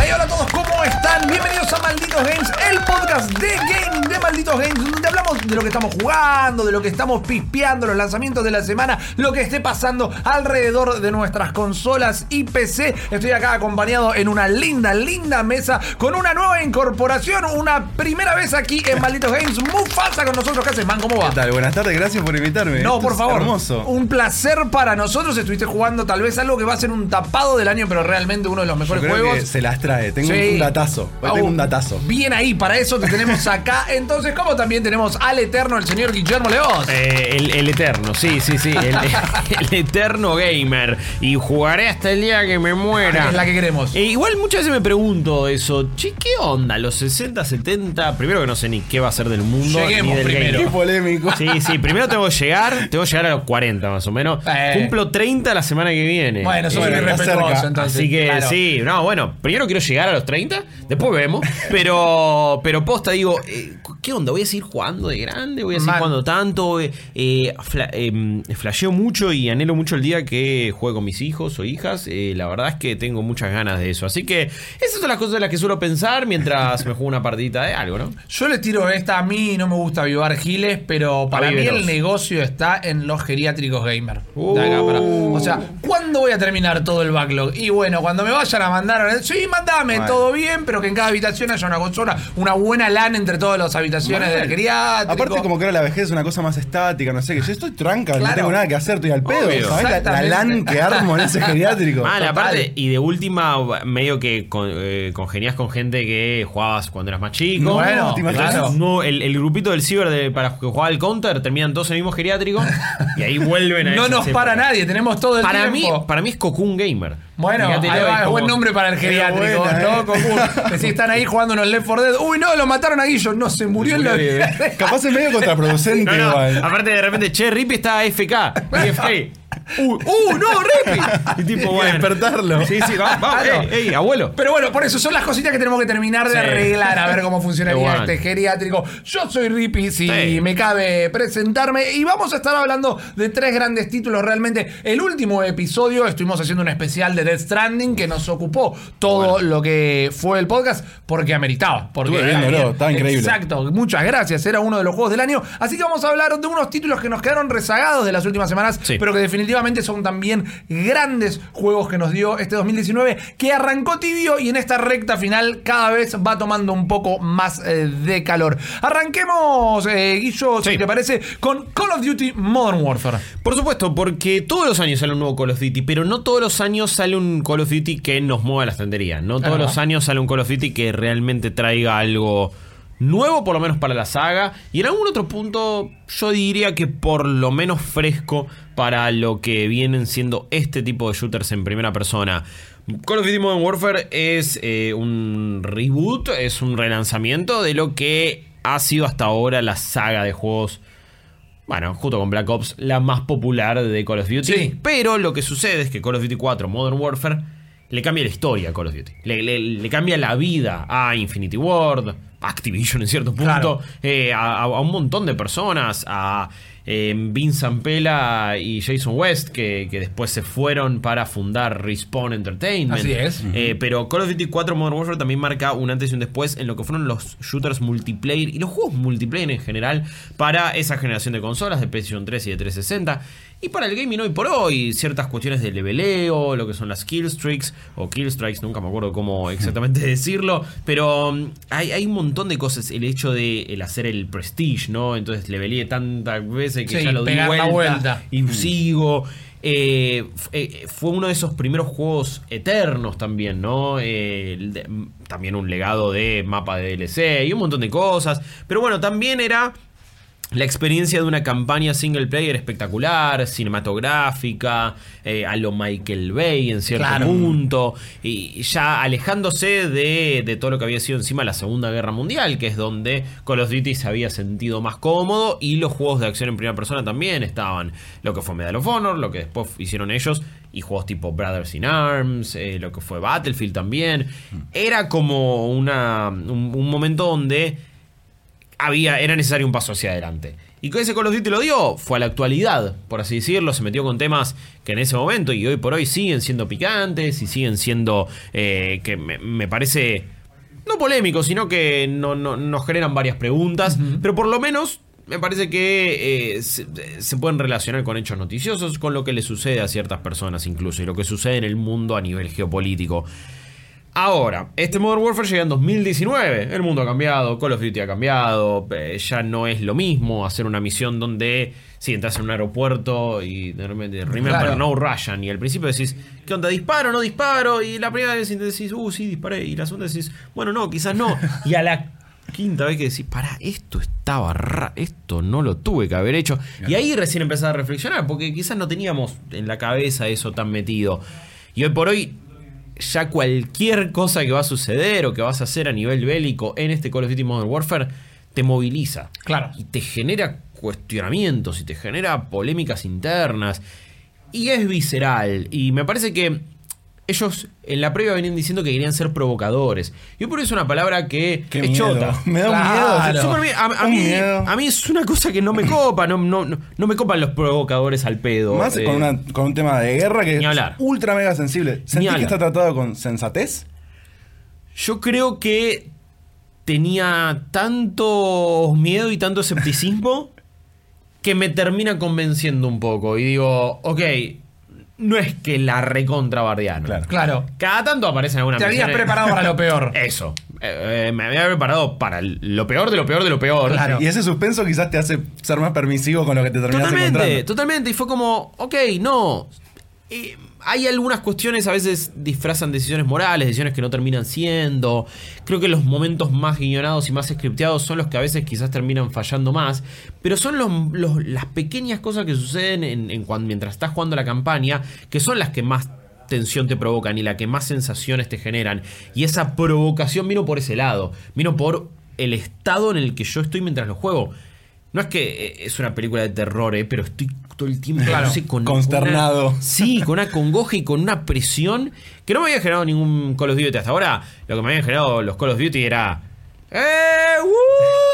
Hey, hola a todos, ¿cómo están? Bienvenidos a Malditos Games, el podcast de Game de Malditos Games, donde hablamos de lo que estamos jugando, de lo que estamos pispeando, los lanzamientos de la semana, lo que esté pasando alrededor de nuestras consolas y PC. Estoy acá acompañado en una linda, linda mesa con una nueva incorporación, una primera vez aquí en Malditos Games. Mufasa con nosotros, ¿qué haces, man? ¿Cómo va? ¿Qué tal? Buenas tardes, gracias por invitarme. No, Esto por favor. Hermoso. Un placer para nosotros. Estuviste jugando tal vez algo que va a ser un tapado del año, pero realmente uno de los Yo mejores creo juegos. que se las Tengo Sí. un datazo. Tengo un datazo. Bien ahí, para eso te tenemos acá. Entonces, como también tenemos al eterno, el señor Guillermo León. Eh, el, el eterno, sí, sí, sí. El, el eterno gamer. Y jugaré hasta el día que me muera. Es la que queremos. Eh, igual muchas veces me pregunto eso. Che, ¿qué onda? Los 60, 70. Primero que no sé ni qué va a ser del mundo. Lleguemos ni del primero. Qué polémico. Sí, sí, primero tengo que llegar, tengo que llegar a los 40 más o menos. Eh. Cumplo 30 la semana que viene. Bueno, cerca. entonces. Así que claro. sí, no, bueno, primero quiero llegar a los 30, después vemos, pero pero posta digo, eh, ¿qué onda? ¿Voy a seguir jugando de grande? ¿Voy a seguir Man. jugando tanto? Eh, eh, fla- eh, flasheo mucho y anhelo mucho el día que juegue con mis hijos o hijas. La verdad es que tengo muchas ganas de eso. Así que esas son las cosas de las que suelo pensar mientras me juego una partidita de algo, ¿no? Yo les tiro esta. A mí no me gusta avivar giles, pero para mí el negocio está en los geriátricos gamer. Uh. De acá para- O sea, ¿cuándo voy a terminar todo el backlog? Y bueno, cuando me vayan a mandar. Sí, Bueno. todo bien, pero que en cada habitación haya una consola, una buena LAN entre todas las habitaciones del geriátrico. Aparte, como que ahora la vejez es una cosa más estática, no sé, que yo estoy tranca, Claro. no tengo nada que hacer, estoy al pedo. Obvio. ¿Sabes? La, la. LAN que armo en ese geriátrico. Mal, aparte, y de última, medio que con, eh, congenias con gente que jugabas cuando eras más chico. Bueno, ¿te imaginas? claro. No, el, el grupito del ciber de, para que jugaba el counter terminan todos en el mismo geriátrico y ahí vuelven a No nos para nadie, tenemos todo el Para mí, tiempo. para mí es Cocoon Gamer. Bueno, ahí va, es como- buen nombre para el geriátrico, buena, ¿no? eh. Como, que si están ahí jugando unos Left 4 Dead. Uy, no, lo mataron a Guillo. No, se murió en la Capaz es medio contraproducente No, no, igual. aparte de repente, che, Rippy está AFK. AFK. Uh, uh, no, Rippy. Y tipo, bueno. despertarlo. Sí, sí, vamos, vamos, Claro. ey, ey, abuelo. Pero bueno, por eso son las cositas que tenemos que terminar de Sí. arreglar a ver cómo funcionaría Qué este geriátrico. Yo soy Rippy, si Sí. me cabe presentarme. Y vamos a estar hablando de tres grandes títulos. Realmente, el último episodio estuvimos haciendo un especial de Death Stranding que nos ocupó todo lo que fue el podcast porque ameritaba. Porque Estuve viéndolo, estaba increíble. Exacto, muchas gracias. Era uno de los juegos del año. Así que vamos a hablar de unos títulos que nos quedaron rezagados de las últimas semanas, Sí. pero que definitivamente son también grandes juegos que nos dio este 2019, que arrancó tibio y en esta recta final cada vez va tomando un poco más eh, de calor. Arranquemos, eh, Guillo, si te parece, con Call of Duty Modern Warfare. Por supuesto, porque todos los años sale un nuevo Call of Duty, pero no todos los años sale un Call of Duty que nos mueva la estantería. No todos los años sale un Call of Duty que realmente traiga algo nuevo, por lo menos para la saga. Y en algún otro punto, yo diría que por lo menos fresco para lo que vienen siendo este tipo de shooters en primera persona. Call of Duty Modern Warfare es eh, un reboot, es un relanzamiento de lo que ha sido hasta ahora la saga de juegos bueno, junto con Black Ops, la más popular de Call of Duty. Sí. Pero lo que sucede es que Call of Duty 4 Modern Warfare le cambia la historia a Call of Duty. Le, le- le cambia la vida a Infinity Ward, a Activision en cierto punto, Claro. eh, a, a un montón de personas, a eh, Vince Zampella y Jason West, que, que después se fueron para fundar Respawn Entertainment. Así es. Eh, pero Call of Duty 4 Modern Warfare también marca un antes y un después en lo que fueron los shooters multiplayer y los juegos multiplayer en general para esa generación de consolas de PlayStation 3 y de 360. Y para el gaming hoy por hoy, ciertas cuestiones de leveleo, lo que son las kill streaks o kill strikes, nunca me acuerdo cómo exactamente decirlo, pero um, hay, hay un montón de cosas. El hecho de el hacer el prestige, ¿no? Entonces leveleé tantas veces que Sí, ya lo di vuelta, vuelta. y sigo. Eh, eh, fue uno de esos primeros juegos eternos también, ¿no? Eh, el de- m- también un legado de mapa de DLC y un montón de cosas. Pero bueno, también era la experiencia de una campaña single player espectacular, cinematográfica, eh, a lo Michael Bay en cierto Claro. punto, y ya alejándose de, de todo lo que había sido encima la Segunda Guerra Mundial, que es donde Call of Duty se había sentido más cómodo, y los juegos de acción en primera persona también estaban, lo que fue Medal of Honor, lo que después hicieron ellos, y juegos tipo Brothers in Arms, eh, lo que fue Battlefield también, era como una, un- un momento donde había, era necesario un paso hacia adelante. Y con ese Call of Duty lo dio, fue a la actualidad, por así decirlo, se metió con temas que en ese momento y hoy por hoy siguen siendo picantes y siguen siendo, eh, que me, me parece, no polémicos, sino que no, no- nos generan varias preguntas, pero por lo menos me parece que eh, se, se pueden relacionar con hechos noticiosos, con lo que le sucede a ciertas personas incluso, y lo que sucede en el mundo a nivel geopolítico. Ahora, este Modern Warfare llega en 2019. El mundo ha cambiado, Call of Duty ha cambiado. eh, ya no es lo mismo hacer una misión donde si entras en un aeropuerto y de repente remember Claro. no Russian. Y al principio decís, ¿qué onda? ¿Disparo no disparo? Y la primera vez decís, uh, sí, disparé. Y la segunda decís, bueno, no, quizás no. Y a la quinta vez que decís, pará, esto estaba ra esto no lo tuve que haber hecho. Y ahí recién empezás a reflexionar, porque quizás no teníamos en la cabeza eso tan metido. Y hoy por hoy ya cualquier cosa que va a suceder o que vas a hacer a nivel bélico en este Call of Duty Modern Warfare te moviliza. Claro. Y te genera cuestionamientos y te genera polémicas internas. Y es visceral. Y me parece que ellos en la previa venían diciendo que querían ser provocadores. Y hoy por eso es una palabra que Qué es miedo. chota. Me da un miedo. A, a Un mí, miedo. a mí es una cosa que no me copa. No, no, no, me copan los provocadores al pedo. Más Eh, con, una- con un tema de guerra que es ultra mega sensible. ¿Sentís que está tratado con sensatez? Yo creo que tenía tanto miedo y tanto escepticismo que me termina convenciendo un poco. Y digo, ok, no es que la recontra bardearon. Claro. Claro. Cada tanto aparecen algunas Te habías preparado para lo peor. Eso. Eh, eh, me había preparado para lo peor de lo peor de lo peor. Claro. Y ese suspenso quizás te hace ser más permisivo con lo que te terminas Totalmente, encontrando. totalmente. Y fue como, ok, no. Eh, hay algunas cuestiones, a veces disfrazan decisiones morales, decisiones que no terminan siendo. Creo que los momentos más guionados y más scripteados son los que a veces quizás terminan fallando más. Pero son las pequeñas cosas que suceden mientras estás jugando la campaña que son las que más tensión te provocan y la que más sensaciones te generan. Y esa provocación vino por ese lado. Vino por el estado en el que yo estoy mientras lo juego. No es que eh, es una película de terror, eh, pero estoy todo el tiempo Claro. no sé, con Consternado. una- sí, con una congoja y con una presión que no me había generado ningún Call of Duty hasta ahora. Lo que me habían generado los Call of Duty era. ¡Eh! ¡Uh!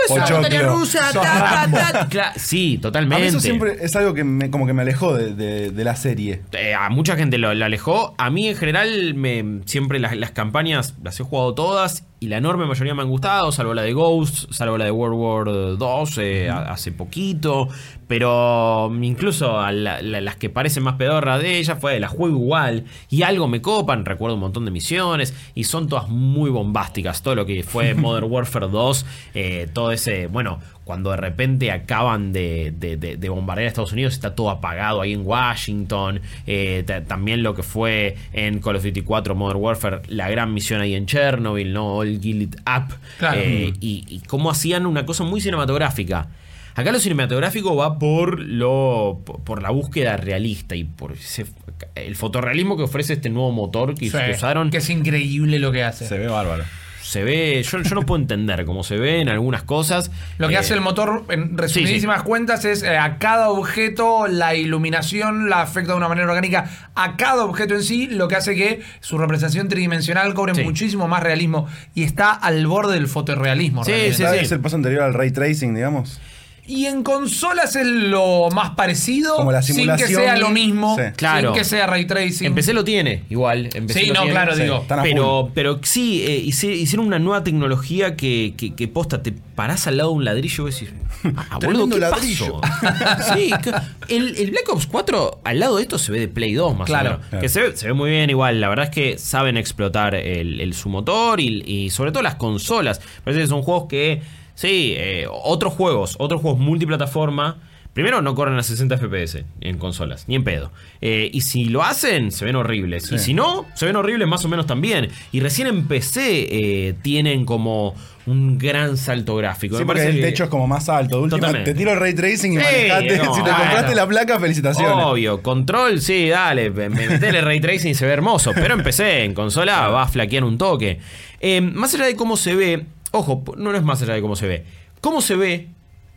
¡Esa Pochoclo. montaña rusa! Ta, ta, ta. Sí, A totalmente. mí eso siempre es algo que me, como que me alejó de, de- de la serie. Eh, a mucha gente lo, lo alejó. A mí en general me, siempre las, las campañas las he jugado todas y la enorme mayoría me han gustado, salvo la de Ghost, salvo la de World War 2 eh, a- hace poquito. Pero incluso a la- la- las que parecen más pedorras de ella fue la juego igual y algo me copan, recuerdo un montón de misiones y son todas muy bombásticas. Todo lo que fue Modern Warfare 2, eh, todo ese, bueno, cuando de repente acaban de, de- de- de bombardear a Estados Unidos, está todo apagado ahí en Washington. Eh, ta- también lo que fue en Call of Duty 4 Modern Warfare, la gran misión ahí en Chernobyl, ¿no? All Gilt Up. Claro. Eh, y, y cómo hacían una cosa muy cinematográfica. Acá lo cinematográfico va por lo por, la búsqueda realista y por ese- el fotorrealismo que ofrece este nuevo motor que, Sí, que usaron Que es increíble lo que hace. Se ve bárbaro. se ve, yo, yo no puedo entender cómo se ve en algunas cosas. Lo que Eh, hace el motor, en resumidísimas cuentas, es eh, a cada objeto la iluminación la afecta de una manera orgánica a cada objeto en sí, lo que hace que su representación tridimensional cobre Sí. muchísimo más realismo y está al borde del fotorrealismo. Sí, realmente. sí. Es el paso anterior al ray tracing, digamos. Y en consolas es lo más parecido, Como la sin que simulación. sea lo mismo, Sí. Claro. sin que sea ray tracing. En PC lo tiene, igual. en PC Sí, lo no, tiene. claro, Sí, digo. están a Pero, pero sí, eh, hice- hicieron una nueva tecnología que, que, que posta, te parás al lado de un ladrillo y decís, ah, boludo, Tremendo ¿qué ladrillo. pasó? sí, que- el, el Black Ops 4 al lado de esto se ve de Play 2 más Claro. o menos. Claro. Que se ve, se ve muy bien igual. La verdad es que saben explotar el, el- su motor y, y sobre todo las consolas. Parece que son juegos que, sí, eh, otros juegos, otros juegos multiplataforma. Primero, no corren a 60 FPS en consolas, ni en pedo. Eh, y si lo hacen, se ven horribles. Y si no, se ven horribles más o menos también. Y recién en PC eh, tienen como un gran salto gráfico. Sí, Me porque parece el que- techo es como más alto. De última, te tiro el ray tracing y Sí, manejate. no, si te compraste la placa, felicitaciones. Obvio, control, sí, dale, me- me metele ray tracing y se ve hermoso. Pero empecé, en consola va a flaquear un toque. Eh, más allá de cómo se ve, ojo, no es más allá de cómo se ve. Cómo se ve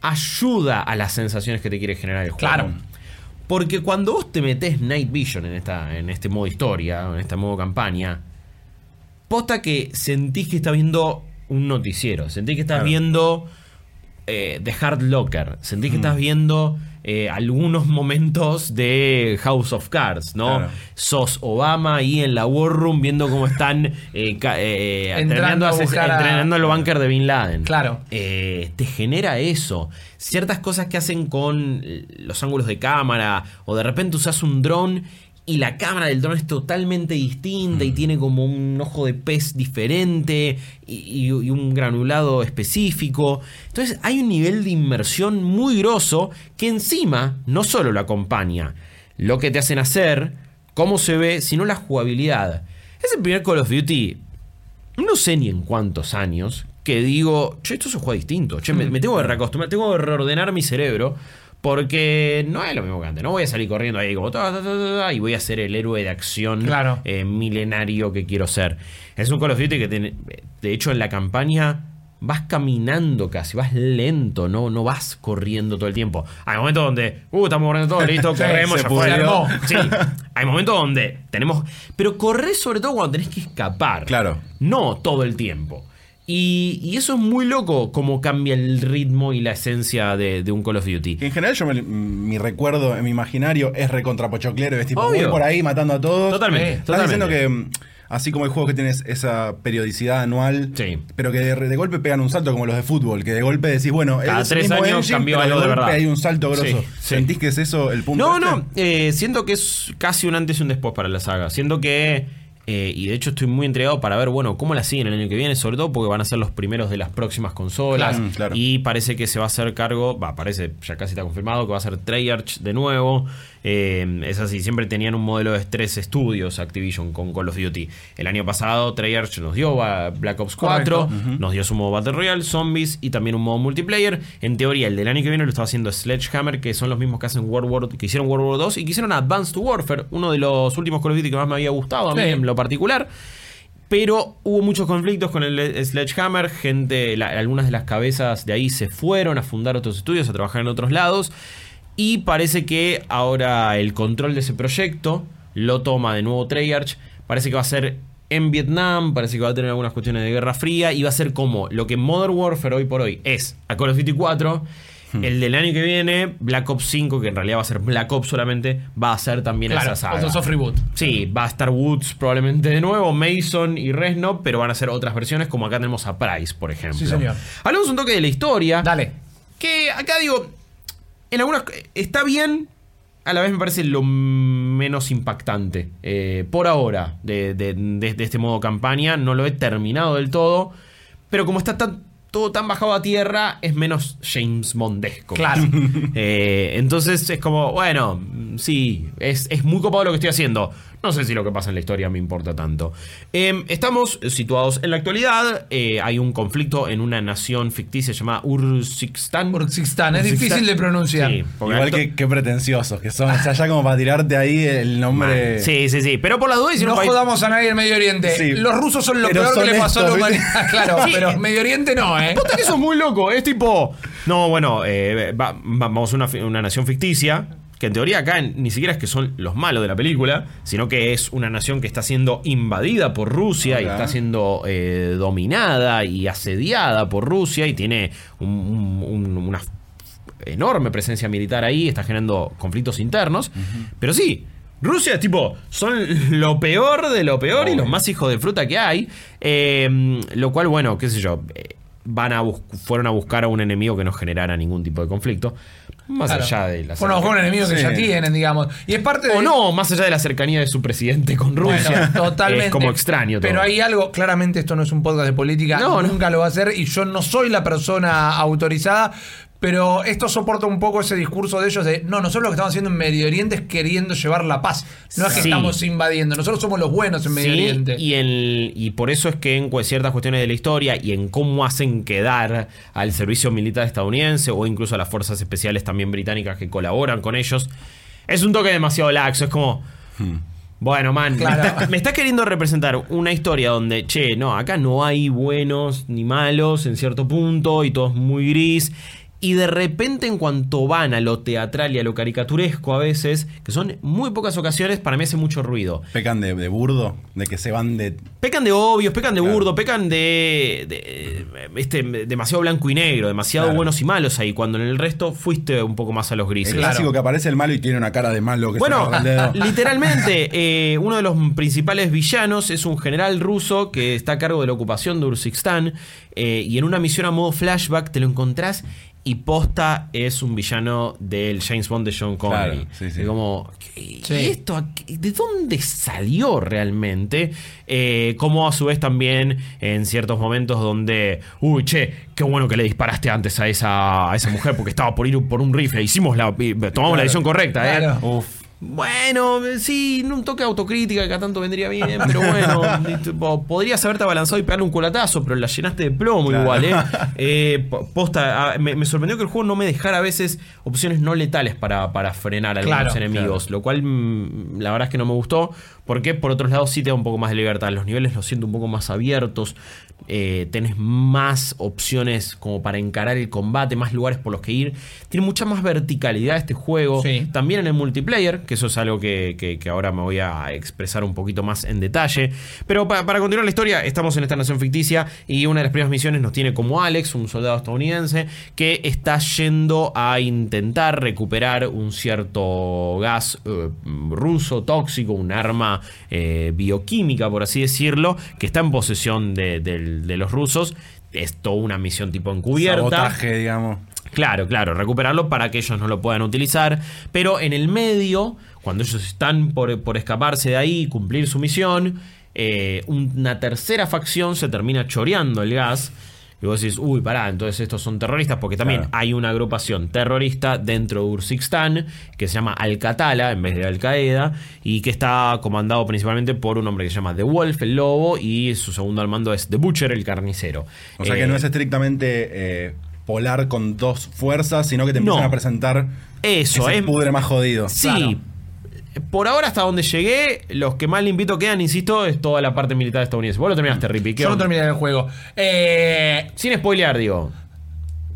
ayuda a las sensaciones que te quiere generar el juego. Claro. Porque cuando vos te metés Night Vision en, esta, en este modo historia, en este modo campaña, posta que sentís que estás viendo un noticiero, sentís que estás Claro. viendo eh, The Hard Locker. Sentís que estás viendo eh, algunos momentos de House of Cards, ¿no? Claro. Sos Obama ahí en la War Room viendo cómo están eh, eh, Entrando terminando a buscar a- entrenando el búnker de Bin Laden. Claro. Te genera eso. Ciertas cosas que hacen con los ángulos de cámara, o de repente usas un dron y la cámara del dron es totalmente distinta y tiene como un ojo de pez diferente y, y- y un granulado específico. Entonces hay un nivel de inmersión muy grosso que encima no solo lo acompaña lo que te hacen hacer, cómo se ve, sino la jugabilidad. Es el primer Call of Duty no sé ni en cuántos años que digo, che, esto se juega distinto, che, me, me tengo que reacostumbrar, tengo que reordenar mi cerebro. Porque no es lo mismo que antes. No voy a salir corriendo ahí como ta, ta, ta, ta, ta, y voy a ser el héroe de acción Claro. eh, milenario que quiero ser. Es un Call of Duty que, tiene- de hecho, en la campaña vas caminando casi, vas lento, no, no vas corriendo todo el tiempo. Hay momentos donde, uh, estamos corriendo todo, listo, corremos, se ya fue. Sí, hay momentos donde tenemos. Pero corres sobre todo cuando tenés que escapar. Claro. No todo el tiempo. Y, y eso es muy loco, como cambia el ritmo y la esencia de, de un Call of Duty. Que en general yo me- mi recuerdo en mi imaginario es recontrapochoclero, es tipo, Obvio. voy por ahí matando a todos. Totalmente. Estás diciendo que mm, así como hay juegos que tienes esa periodicidad anual, Sí. pero que de, de golpe pegan un salto como los de fútbol, que de golpe decís, bueno, Cada es tres mismo años engine, cambió algo de golpe verdad. hay un salto grosso. Sí, sí. ¿Sentís que es eso el punto? No, este? no, eh, siento que es casi un antes y un después para la saga. Siento que, eh, y de hecho estoy muy entregado para ver, bueno, cómo la siguen el año que viene, sobre todo porque van a ser los primeros de las próximas consolas. Claro, claro. Y parece que se va a hacer cargo, va, parece, ya casi está confirmado, que va a ser Treyarch de nuevo. Eh, es así, siempre tenían un modelo de tres estudios Activision con Call of Duty. El año pasado Treyarch nos dio Black Ops 4, Correcto. nos dio su modo Battle Royale, Zombies y también un modo multiplayer. En teoría, el del año que viene lo estaba haciendo Sledgehammer, que son los mismos que hacen World War, que hicieron World War 2 y que hicieron Advanced Warfare, uno de los últimos Call of Duty que más me había gustado a mí Sí. en lo particular. Pero hubo muchos conflictos con el Sledgehammer, gente, la- algunas de las cabezas de ahí se fueron a fundar otros estudios, a trabajar en otros lados. Y parece que ahora el control de ese proyecto lo toma de nuevo Treyarch. Parece que va a ser en Vietnam, parece que va a tener algunas cuestiones de Guerra Fría y va a ser como lo que Modern Warfare hoy por hoy es a Call of Duty 4. El del año que viene, Black Ops 5, que en realidad va a ser Black Ops solamente, va a ser también Claro, esa saga. otro soft reboot. Sí, va a estar Woods probablemente de nuevo, Mason y Resno, pero van a ser otras versiones, como acá tenemos a Price, por ejemplo. Sí, señor. Hablamos un toque de la historia. Dale. Que acá digo, en algunas está bien, a la vez me parece lo menos impactante. Eh, por ahora, de, de- de- de este modo campaña, no lo he terminado del todo, pero como está tan- todo tan bajado a tierra, es menos James Bondesco. Claro. Eh, entonces es como, bueno, sí, es, es muy copado lo que estoy haciendo. No sé si lo que pasa en la historia me importa tanto. Eh, estamos situados en la actualidad. eh, hay un conflicto en una nación ficticia llamada Urzikistán. Urzikistán, es difícil de pronunciar. Sí, porque Igual que qué pretenciosos que son. O sea, ya como para tirarte ahí el nombre. Sí, sí, sí. Pero por las dudas hicieron No país- jodamos a nadie en Medio Oriente. Sí. Los rusos son lo Pero peor son que le pasó a la humanidad. Claro, Sí. pero Medio Oriente no, ¿eh? Posta que eso es muy loco. Es tipo. No, bueno, eh, va- va- vamos a una, una nación ficticia. Que en teoría acá ni siquiera es que son los malos de la película, sino que es una nación que está siendo invadida por Rusia y está siendo eh, dominada y asediada por Rusia y tiene un- un- un- una enorme presencia militar ahí, está generando conflictos internos. Pero sí, Rusia es tipo, son lo peor de lo peor y los más hijos de fruta que hay. Eh, lo cual, bueno, qué sé yo, eh, van a bus- fueron a buscar a un enemigo que no generara ningún tipo de conflicto. Más Claro. allá de la Fueron a buscar un enemigo que Sí. ya tienen, digamos. Y es parte de. O no, más allá de la cercanía de su presidente con Rusia. Bueno, totalmente. Es como extraño todo. Pero hay algo, claramente esto no es un podcast de política, No, no. nunca lo va a hacer y yo no soy la persona autorizada. Pero esto soporta un poco ese discurso de ellos de no, nosotros lo que estamos haciendo en Medio Oriente es queriendo llevar la paz. No es que Sí. estamos invadiendo, nosotros somos los buenos en Medio Sí, Oriente. Y, el, y por eso es que en ciertas cuestiones de la historia y en cómo hacen quedar al servicio militar estadounidense o incluso a las fuerzas especiales también británicas que colaboran con ellos, es un toque demasiado laxo. Es como. Bueno, man, me estás- me queriendo representar una historia donde, che, no, acá no hay buenos ni malos en cierto punto y todo es muy gris. Y de repente, en cuanto van a lo teatral y a lo caricaturesco a veces, que son muy pocas ocasiones, para mí hace mucho ruido. Pecan de, de burdo, de que se van de. Pecan de obvios, pecan de Claro. burdo, pecan de, de- este, demasiado blanco y negro, demasiado Claro. buenos y malos ahí, cuando en el resto fuiste un poco más a los El grises. clásico que aparece el malo y tiene una cara de malo que Bueno, se el literalmente, eh, uno de los principales villanos es un general ruso que está a cargo de la ocupación de Urzikistán. eh, y en una misión a modo flashback te lo encontrás y posta es un villano del James Bond de Sean Connery. Claro, sí, sí. Y como, ¿qué- Sí. ¿y esto de dónde salió realmente? Eh, como a su vez también en ciertos momentos donde, uy, che, qué bueno que le disparaste antes a esa, a esa mujer porque estaba por ir por un rifle. Hicimos la, tomamos la decisión correcta, ¿eh? Claro. Uf. Bueno, sí, un toque de autocrítica que acá tanto vendría bien, pero bueno, podrías haberte abalanzado y pegarle un culatazo, pero la llenaste de plomo Claro. igual, ¿eh? Eh, po- Posta, ah, me, me sorprendió que el juego no me dejara a veces opciones no letales para, para frenar a algunos Claro, enemigos, lo cual mm, la verdad es que no me gustó, porque por otros lados sí te da un poco más de libertad, los niveles los siento un poco más abiertos, eh, tenés más opciones como para encarar el combate, más lugares por los que ir, tiene mucha más verticalidad este juego, Sí. también en el multiplayer, que eso es algo que, que- que ahora me voy a expresar un poquito más en detalle. Pero pa- para continuar la historia, estamos en esta nación ficticia y una de las primeras misiones nos tiene como Alex, un soldado estadounidense, que está yendo a intentar recuperar un cierto gas eh, ruso tóxico, un arma eh, bioquímica, por así decirlo, que está en posesión de, los rusos. Es toda una misión tipo encubierta. Sabotaje, digamos. Claro, claro, recuperarlo para que ellos no lo puedan utilizar. Pero en el medio, cuando ellos están por, por escaparse de ahí, cumplir su misión, eh, una tercera facción se termina choreando el gas. Y vos decís, uy, pará, entonces estos son terroristas, porque también Claro. hay una agrupación terrorista dentro de Urzikistán que se llama Al-Qatala en vez de Al-Qaeda y que está comandado principalmente por un hombre que se llama The Wolf, el lobo, y su segundo al mando es The Butcher, el carnicero. O sea Eh, que no es estrictamente eh, polar con dos fuerzas, sino que te empiezan No. a presentar Eso, ese es- pudre más jodido. Sí. Claro. Por ahora, hasta donde llegué, los que más limpito quedan, insisto, es toda la parte militar estadounidense. Vos lo terminaste. ¿qué Yo no terminé el juego. Eh, Sin spoilear, digo.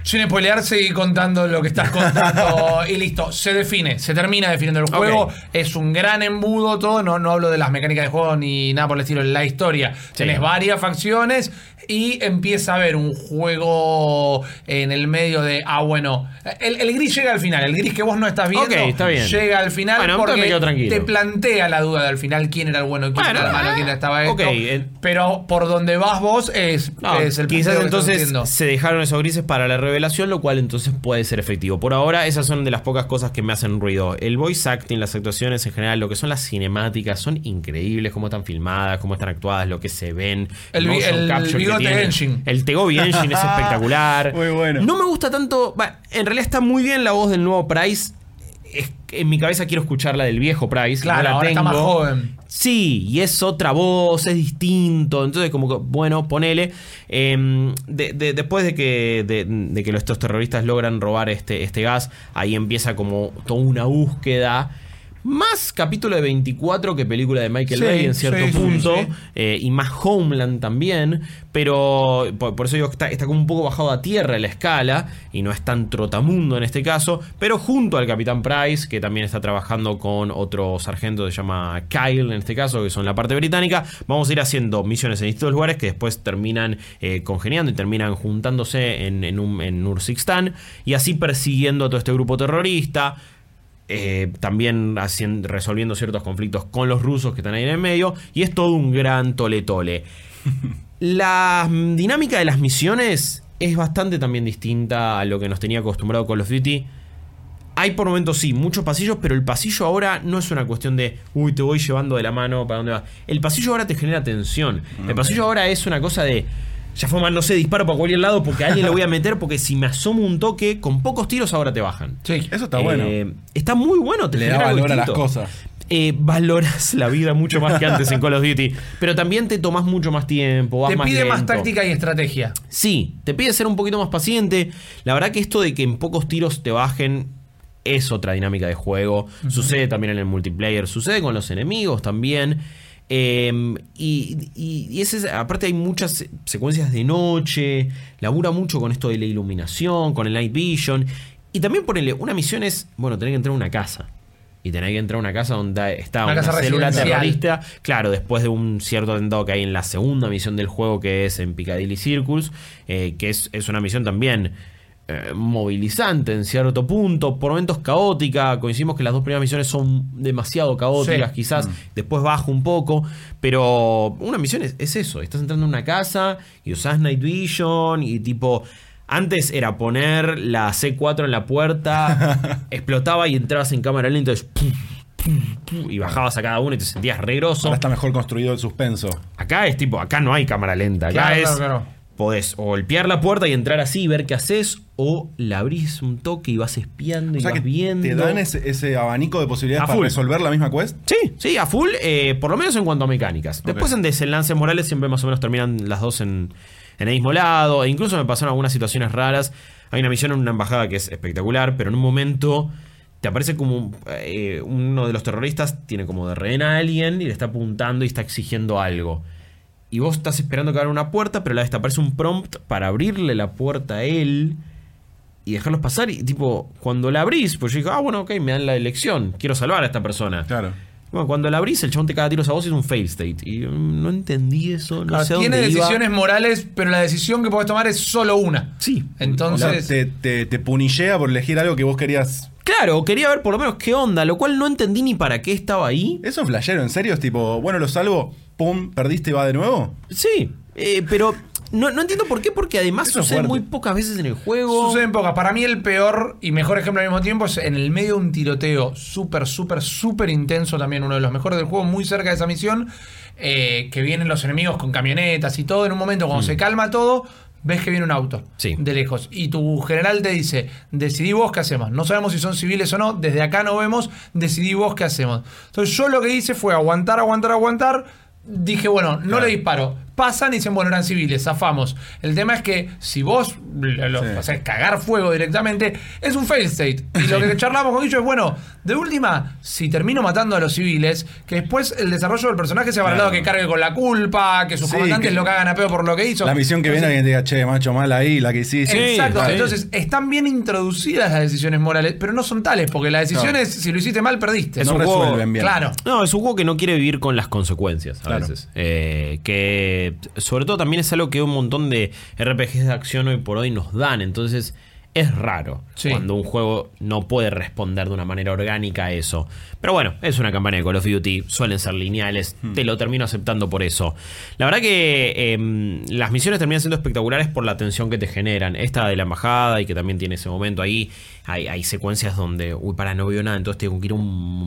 Sin spoilear, seguí contando lo que estás contando y listo. Se define, se termina definiendo el juego. Es un gran embudo todo. No, no hablo de las mecánicas de juego ni nada por el estilo. La historia. Tenés varias facciones y empieza a haber un juego en el medio de. Ah, bueno. El, el gris llega al final. El gris que vos no estás viendo. Ok, está bien. Llega al final Bueno, porque te plantea la duda de al final quién era el bueno quién Bueno, era el malo, ah, quién estaba esto. ok, eh. Pero por donde vas vos es, No, es el quizás planteo que estás entonces se dejaron esos grises para la revelación, lo cual entonces puede ser efectivo. Por ahora, esas son de las pocas cosas que me hacen ruido. El voice acting, las actuaciones en general, lo que son las cinemáticas, son increíbles, cómo están filmadas, cómo están actuadas, lo que se ven. El el bigote tiene. engine. El Tegobi Engine es espectacular. Muy bueno. No me gusta tanto. en realidad está muy bien la voz del nuevo Price. Es en mi cabeza quiero escuchar la del viejo Price. Claro, no la ahora está más joven. Sí, y es otra voz, es distinto. Entonces, como que, bueno, ponele. de- después de que, de, estos terroristas logran robar este, este gas, ahí empieza como toda una búsqueda. Más capítulo de 24 que película de Michael Sí, Bay en cierto sí, punto. sí. eh, y más Homeland también. Pero por, por eso digo que está, está como un poco bajado a tierra la escala. Y no es tan trotamundo en este caso. Pero junto al Capitán Price, que también está trabajando con otro sargento que se llama Kyle en este caso, que son la parte británica. Vamos a ir haciendo misiones en distintos lugares que después terminan eh, congeniando y terminan juntándose en, en, un, en. Y así persiguiendo a todo este grupo terrorista. Eh, también haciendo, resolviendo ciertos conflictos con los rusos que están ahí en el medio. Y es todo un gran tole-tole. La mm, dinámica de las misiones es bastante también distinta a lo que nos tenía acostumbrado Call of Duty. Hay por momentos sí, muchos pasillos, pero el pasillo ahora no es una cuestión de, uy, te voy llevando de la mano para dónde vas. El pasillo ahora te genera tensión. El pasillo ahora es una cosa de, ya fue mal, no sé, disparo para cualquier lado porque a alguien lo voy a meter porque si me asomo un toque, con pocos tiros ahora te bajan. Sí. Eso está bueno. Eh, Está muy bueno, te Le da valor a las cosas. Eh, valoras la vida mucho más que antes en Call of Duty, pero también te tomas mucho más tiempo, vas Te más pide más táctica y estrategia. Sí, te pide ser un poquito más paciente. La verdad que esto de que en pocos tiros te bajen es otra dinámica de juego. Sucede también en el multiplayer, sucede con los enemigos también. Eh, y, y- y ese aparte hay muchas se- secuencias de noche, labura mucho con esto de la iluminación, con el night vision. Y también ponele, una misión es, bueno, tener que entrar a una casa. Y tener que entrar a una casa donde está Una una, célula terrorista. Claro, después de un cierto atentado que hay en la segunda misión del juego, que es en Piccadilly Circus, eh, que es, es una misión también eh, movilizante en cierto punto, por momentos caótica. Coincidimos que las dos primeras misiones son demasiado caóticas, Sí. quizás después bajo un poco, pero una misión es, es eso: estás entrando en una casa y usás Night Vision y tipo. Antes era poner la C4 en la puerta, explotaba y entrabas en cámara lenta entonces, pum, y bajabas a cada uno y te sentías re grosso. Ahora está mejor construido el suspenso. Acá es tipo, acá no hay cámara lenta. Acá Claro, es. claro, claro. Podés o golpear la puerta y entrar así y ver qué haces, o la abrís un toque y vas espiando O y sea vas que viendo. te dan ese, ese abanico de posibilidades A para full. resolver la misma quest. Sí, sí, a full, eh, por lo menos en cuanto a mecánicas. Después en desenlaces morales siempre más o menos terminan las dos en, en el mismo lado. E incluso me pasaron algunas situaciones raras. Hay una misión en una embajada que es espectacular, pero en un momento te aparece como eh, uno de los terroristas tiene como de rehén a alguien y le está apuntando y está exigiendo algo. Y vos estás esperando que abra una puerta, pero la vez te aparece un prompt para abrirle la puerta a él y dejarlos pasar. Y tipo, cuando la abrís, pues yo digo, ah, bueno, ok, me dan la elección, quiero salvar a esta persona. Claro. Bueno, cuando la abrís, el chabón te caga tiros a vos y es un fail state. Y mm, no entendí eso, no Claro, sé tiene dónde iba. decisiones morales, pero la decisión que podés tomar es solo una. Sí. Entonces, O sea, te, te, te punillea por elegir algo que vos querías. Claro, quería ver por lo menos qué onda, lo cual no entendí ni para qué estaba ahí. Eso es flashero, en serio, es tipo, bueno, lo salvo, pum, perdiste y va de nuevo. Sí, eh, pero no, no entiendo por qué, porque además Eso es sucede muy pocas veces en el juego. Suceden pocas. Para mí el peor y mejor ejemplo al mismo tiempo es en el medio de un tiroteo súper, súper, súper intenso también, uno de los mejores del juego, muy cerca de esa misión, eh, que vienen los enemigos con camionetas y todo, en un momento cuando se calma todo, ves que viene un auto Sí. de lejos y tu general te dice, decidí vos qué hacemos. No sabemos si son civiles o no, desde acá no vemos, decidí vos qué hacemos. Entonces yo lo que hice fue aguantar, aguantar, aguantar. Dije, bueno, no Claro. le disparo. Pasan y dicen, bueno, eran civiles, zafamos. El tema es que si vos lo, lo- Sí. sea, cagar fuego directamente, es un fail state. Y lo que charlamos con Guillo es, bueno, de última, si termino matando a los civiles, que después el desarrollo del personaje sea para el Claro. lado que cargue con la culpa, que sus Sí, comandantes que- lo cagan a pedo por lo que hizo. La misión que viene Entonces, alguien te diga, che, macho, mal ahí, la que hiciste. Exacto, sí. entonces están bien introducidas las decisiones morales, pero no son tales, porque las decisiones, si lo hiciste mal, perdiste. Es no un juego- resuelven bien. Claro. No, es un juego que no quiere vivir con las consecuencias a Claro. veces. Eh, que sobre todo también es algo que un montón de RPGs de acción hoy por hoy nos dan. Entonces es raro Sí. cuando un juego no puede responder de una manera orgánica a eso. Pero bueno, es una campaña de Call of Duty, suelen ser lineales, te lo termino aceptando por eso. La verdad que em, las misiones terminan siendo espectaculares por la tensión que te generan. Esta de la embajada y que también tiene ese momento ahí, hay, hay secuencias donde, uy, para, no veo nada, entonces tengo que ir a un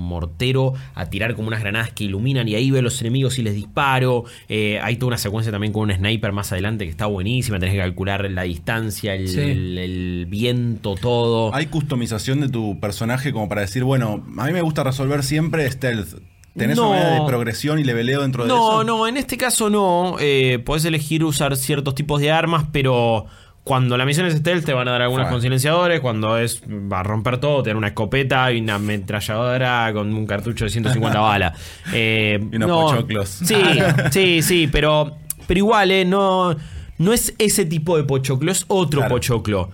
mortero a tirar como unas granadas que iluminan y ahí veo a los enemigos y les disparo. Eh, hay toda una secuencia también con un sniper más adelante que está buenísima, tenés que calcular la distancia, el, Sí. el- el viento, todo. Hay customización de tu personaje como para decir, bueno, a mí me gusta resolver siempre stealth. ¿Tenés No. una de progresión y leveleo dentro de eso? No, no, en este caso no. Eh, podés elegir usar ciertos tipos de armas, pero cuando la misión es stealth te van a dar algunos con silenciadores. Cuando es va a romper todo, te dan una escopeta y una ametralladora con un cartucho de 150 balas. Eh, Y unos no. pochoclos. Sí, sí, sí, pero, pero igual, eh, no, no es ese tipo de pochoclo, es otro Claro. pochoclo.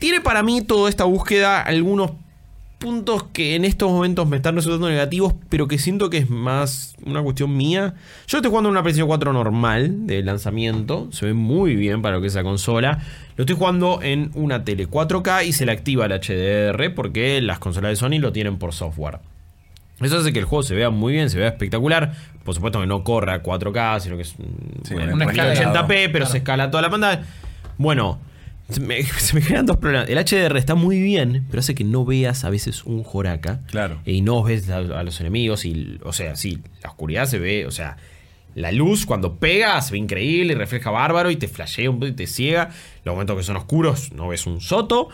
Tiene para mí toda esta búsqueda algunos puntos que en estos momentos me están resultando negativos, pero que siento que es más una cuestión mía. Yo estoy jugando en una PlayStation 4 normal de lanzamiento, se ve muy bien para lo que es esa consola. Lo estoy jugando en una tele 4K y se le activa el HDR porque las consolas de Sony lo tienen por software. Eso hace que el juego se vea muy bien, se vea espectacular. Por supuesto que no corre a 4K, sino que es Sí, una escala. 1080p, pero Claro. se escala toda la pantalla. Bueno, se me, se me generan dos problemas. El HDR está muy bien, pero hace que no veas a veces un Joraka. Claro. Y no ves a, a los enemigos. Y, o sea, sí, la oscuridad se ve, o sea, la luz cuando pega se ve increíble y refleja bárbaro y te flashea un poco y te ciega. Los momentos que son oscuros no ves un soto.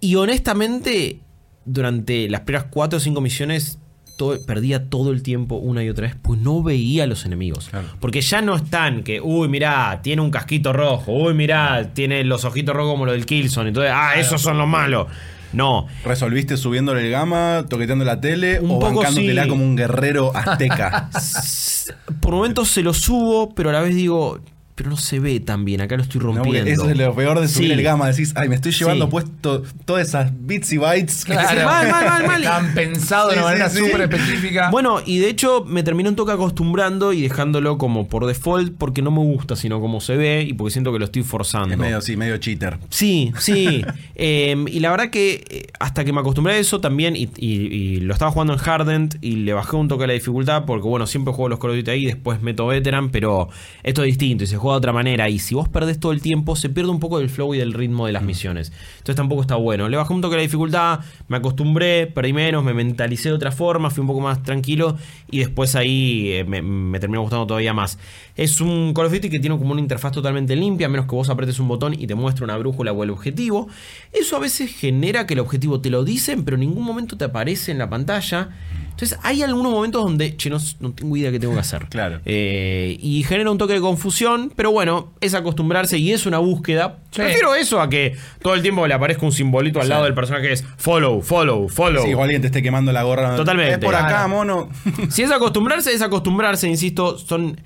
Y honestamente, durante las primeras 4 o 5 misiones, todo- perdía todo el tiempo una y otra vez, pues no veía a los enemigos. Claro. Porque ya no están que, uy, mirá, tiene un casquito rojo, uy, mirá, tiene los ojitos rojos como lo del Killzone. Entonces, ah, esos son los malos. No. ¿Resolviste subiéndole el gama, toqueteando la tele Un o poco bancándotela sí. como un guerrero azteca? Por momentos se lo subo, pero a la vez digo, pero no se ve tan bien, acá lo estoy No, rompiendo. eso es lo peor de subir Sí. el gama. Decís, ay, me estoy llevando Sí. puesto todas esas bits y bytes. que se- Mal, mal, mal, mal. Están pensados de una manera súper específica. Bueno, y de hecho me terminó un toque acostumbrando y dejándolo como por default porque no me gusta sino como se ve y porque siento que lo estoy forzando. Es medio, sí, medio cheater. Sí, sí. Eh, y la verdad que eh, hasta que me acostumbré a eso también, y, y- y lo estaba jugando en Hardened y le bajé un toque la dificultad, porque bueno, siempre juego los Call of Duty ahí, después meto Veteran, pero esto es distinto y se juega de otra manera. Y si vos perdés todo el tiempo, se pierde un poco del flow y del ritmo de las misiones. Entonces tampoco está bueno. Le bajé un toque la dificultad, me acostumbré, perdí menos, me mentalicé de otra forma, fui un poco más tranquilo y después ahí eh, me, me terminó gustando todavía más. Es un Call of Duty que tiene como una interfaz totalmente limpia, a menos que vos apretes un botón y te muestre una brújula o el objetivo. Eso a veces genera que el objetivo te lo dicen, pero en ningún momento te aparece en la pantalla. Entonces hay algunos momentos donde, che, no, no tengo idea qué tengo que hacer. Claro. Eh, y genera un toque de confusión, pero bueno, es acostumbrarse y es una búsqueda. Sí. Prefiero eso a que todo el tiempo le aparezca un simbolito al Sí. lado del personaje que es follow, follow, follow. Sí, o alguien te esté quemando la gorra. Totalmente. Es por acá, Claro. mono. Si es acostumbrarse, es acostumbrarse, insisto, son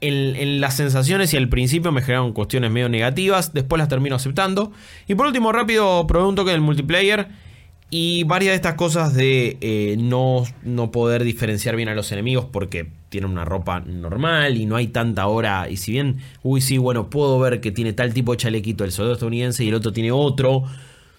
en, en las sensaciones y al principio me generaron cuestiones medio negativas, después las termino aceptando. Y por último, rápido, probé un toque del multiplayer y varias de estas cosas de eh, no, no poder diferenciar bien a los enemigos porque tienen una ropa normal y no hay tanta hora. Y si bien, uy, sí, bueno, puedo ver que tiene tal tipo de chalequito el soldado estadounidense y el otro tiene otro,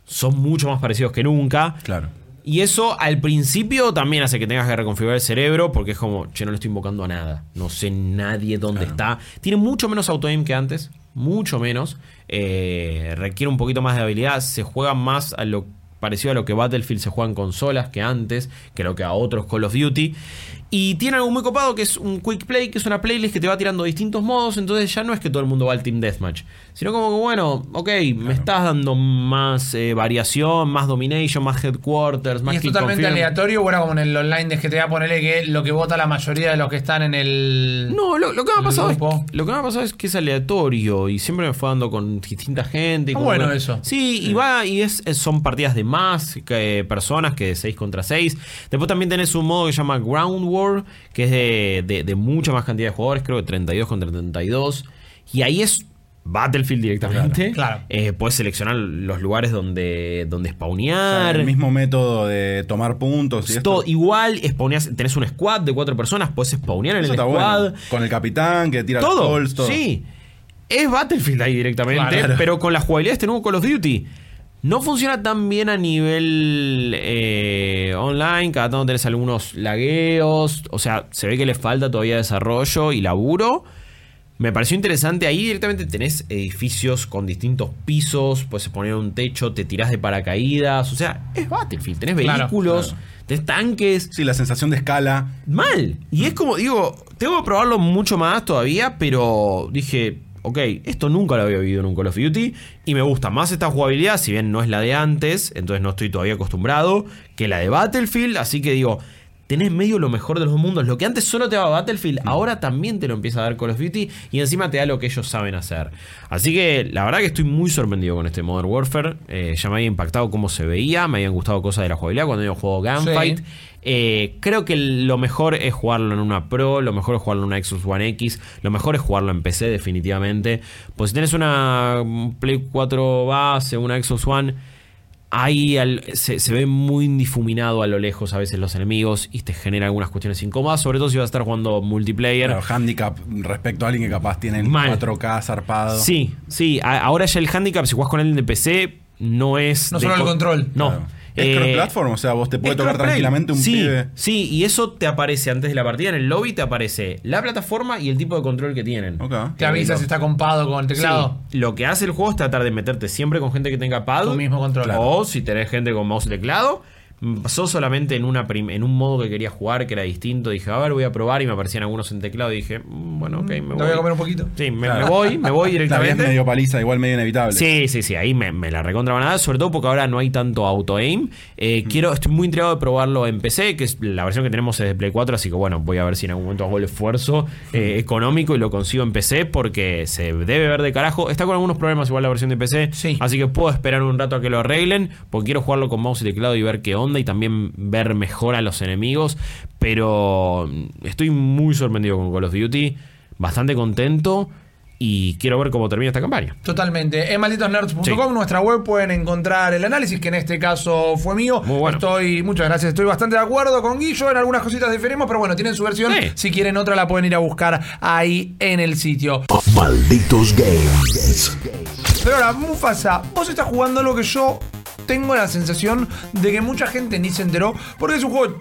son mucho más parecidos que nunca. Claro. Y eso al principio también hace que tengas que reconfigurar el cerebro porque es como, che, no le estoy invocando a nada. No sé nadie dónde está. Tiene mucho menos auto-aim que antes. Mucho menos. Eh, requiere un poquito más de habilidad. Se juega más a lo parecido a lo que Battlefield se juega en consolas que antes, que lo que a otros Call of Duty. Y tiene algo muy copado que es un quick play, que es una playlist que te va tirando distintos modos, entonces ya no es que todo el mundo va al Team Deathmatch, sino como que bueno, ok, me estás dando más eh, variación, más domination, más headquarters, más y es totalmente confirm. aleatorio, bueno, como en el online de GTA, ponele que lo que vota la mayoría de los que están en el. No, lo, lo que me ha pasado es, lo que me ha pasado es que es aleatorio y siempre me fue dando con distinta gente. y bueno eso. Sí, y va y es, son partidas de más que personas que de 6 contra 6. Después también tenés un modo que se llama Ground Que es de, de- de mucha más cantidad de jugadores, creo que 32 contra 32. Y ahí es Battlefield directamente. Claro, claro. Eh, puedes seleccionar los lugares donde, donde O sea, spawnear. el mismo método de tomar puntos y esto. todo igual, spawneas- tenés un squad de cuatro personas, puedes spawnear en Eso el squad. bueno. Con el capitán que tira todo. los calls, todo. Sí. Es Battlefield ahí directamente, Claro. pero con la jugabilidad de este nuevo Call of Duty. No funciona tan bien a nivel eh, online, cada tanto tenés algunos lagueos, o sea, se ve que le falta todavía desarrollo y laburo. Me pareció interesante, ahí directamente tenés edificios con distintos pisos, puedes poner un techo, te tirás de paracaídas, o sea, es Battlefield, tenés Claro, vehículos, claro. tenés tanques, Sí, la sensación de escala. mal. Y es como, digo, tengo que probarlo mucho más todavía, pero dije, ok, esto nunca lo había vivido en un Call of Duty y me gusta más esta jugabilidad, si bien no es la de antes, entonces no estoy todavía acostumbrado, que la de Battlefield, así que digo, tenés medio lo mejor de los dos mundos. Lo que antes solo te daba Battlefield, ahora también te lo empieza a dar Call of Duty y encima te da lo que ellos saben hacer. Así que la verdad que estoy muy sorprendido con este Modern Warfare. Eh, ya me había impactado cómo se veía, me habían gustado cosas de la jugabilidad cuando había jugado Gunfight. Sí. Eh, creo que lo mejor es jugarlo en una Pro, lo mejor es jugarlo en una Xbox One X, lo mejor es jugarlo en PC definitivamente. Pues si tienes una Play 4 base, una Xbox One, ahí al- se, se ve muy difuminado a lo lejos a veces los enemigos y te genera algunas cuestiones incómodas, sobre todo si vas a estar jugando multiplayer. Claro, handicap respecto a alguien que capaz tiene el Mal. 4K zarpado. Sí, sí, a- ahora ya el handicap si jugás con él de PC no es... No de solo el co- control. No. Claro. Es Eh, cross-platform, o sea, vos te puede tocar tranquilamente un sí, pibe. Sí, y eso te aparece antes de la partida en el lobby, te aparece la plataforma y el tipo de control que tienen. Ok. Te avisa si está compado con el teclado. Sí, lo que hace el juego es tratar de meterte siempre con gente que tenga pad. Tu mismo control. O si tenés gente con mouse y teclado, pasó solamente en, una en un modo que quería jugar que era distinto. Dije, a ver, voy a probar y me aparecían algunos en teclado. Y dije, "Mm, bueno, ok, me ¿Te voy. voy a comer un poquito? Sí, me, Claro. me voy, me voy directamente. medio paliza, igual medio inevitable. Sí, sí, sí, ahí me, me la recontra van a dar, sobre todo porque ahora no hay tanto auto-aim. Eh, Quiero, estoy muy intrigado de probarlo en PC, que es la versión que tenemos es de Play 4, así que bueno, voy a ver si en algún momento hago el esfuerzo eh, económico y lo consigo en PC, porque se debe ver de carajo. Está con algunos problemas igual la versión de PC, Sí. así que puedo esperar un rato a que lo arreglen, porque quiero jugarlo con mouse y teclado y ver qué onda y también ver mejor a los enemigos. Pero estoy muy sorprendido con Call of Duty, bastante contento. Y quiero ver cómo termina esta campaña. Totalmente. En malditosnerds.com, Sí. nuestra web, pueden encontrar el análisis, que en este caso fue mío. Muy bueno. Estoy, muchas gracias, estoy bastante de acuerdo con Guillo. En algunas cositas diferimos, pero bueno, tienen su versión. Sí. Si quieren otra, la pueden ir a buscar ahí en el sitio. Malditos Games. Pero ahora, Mufasa, vos estás jugando lo que yo tengo la sensación de que mucha gente ni se enteró, porque es un juego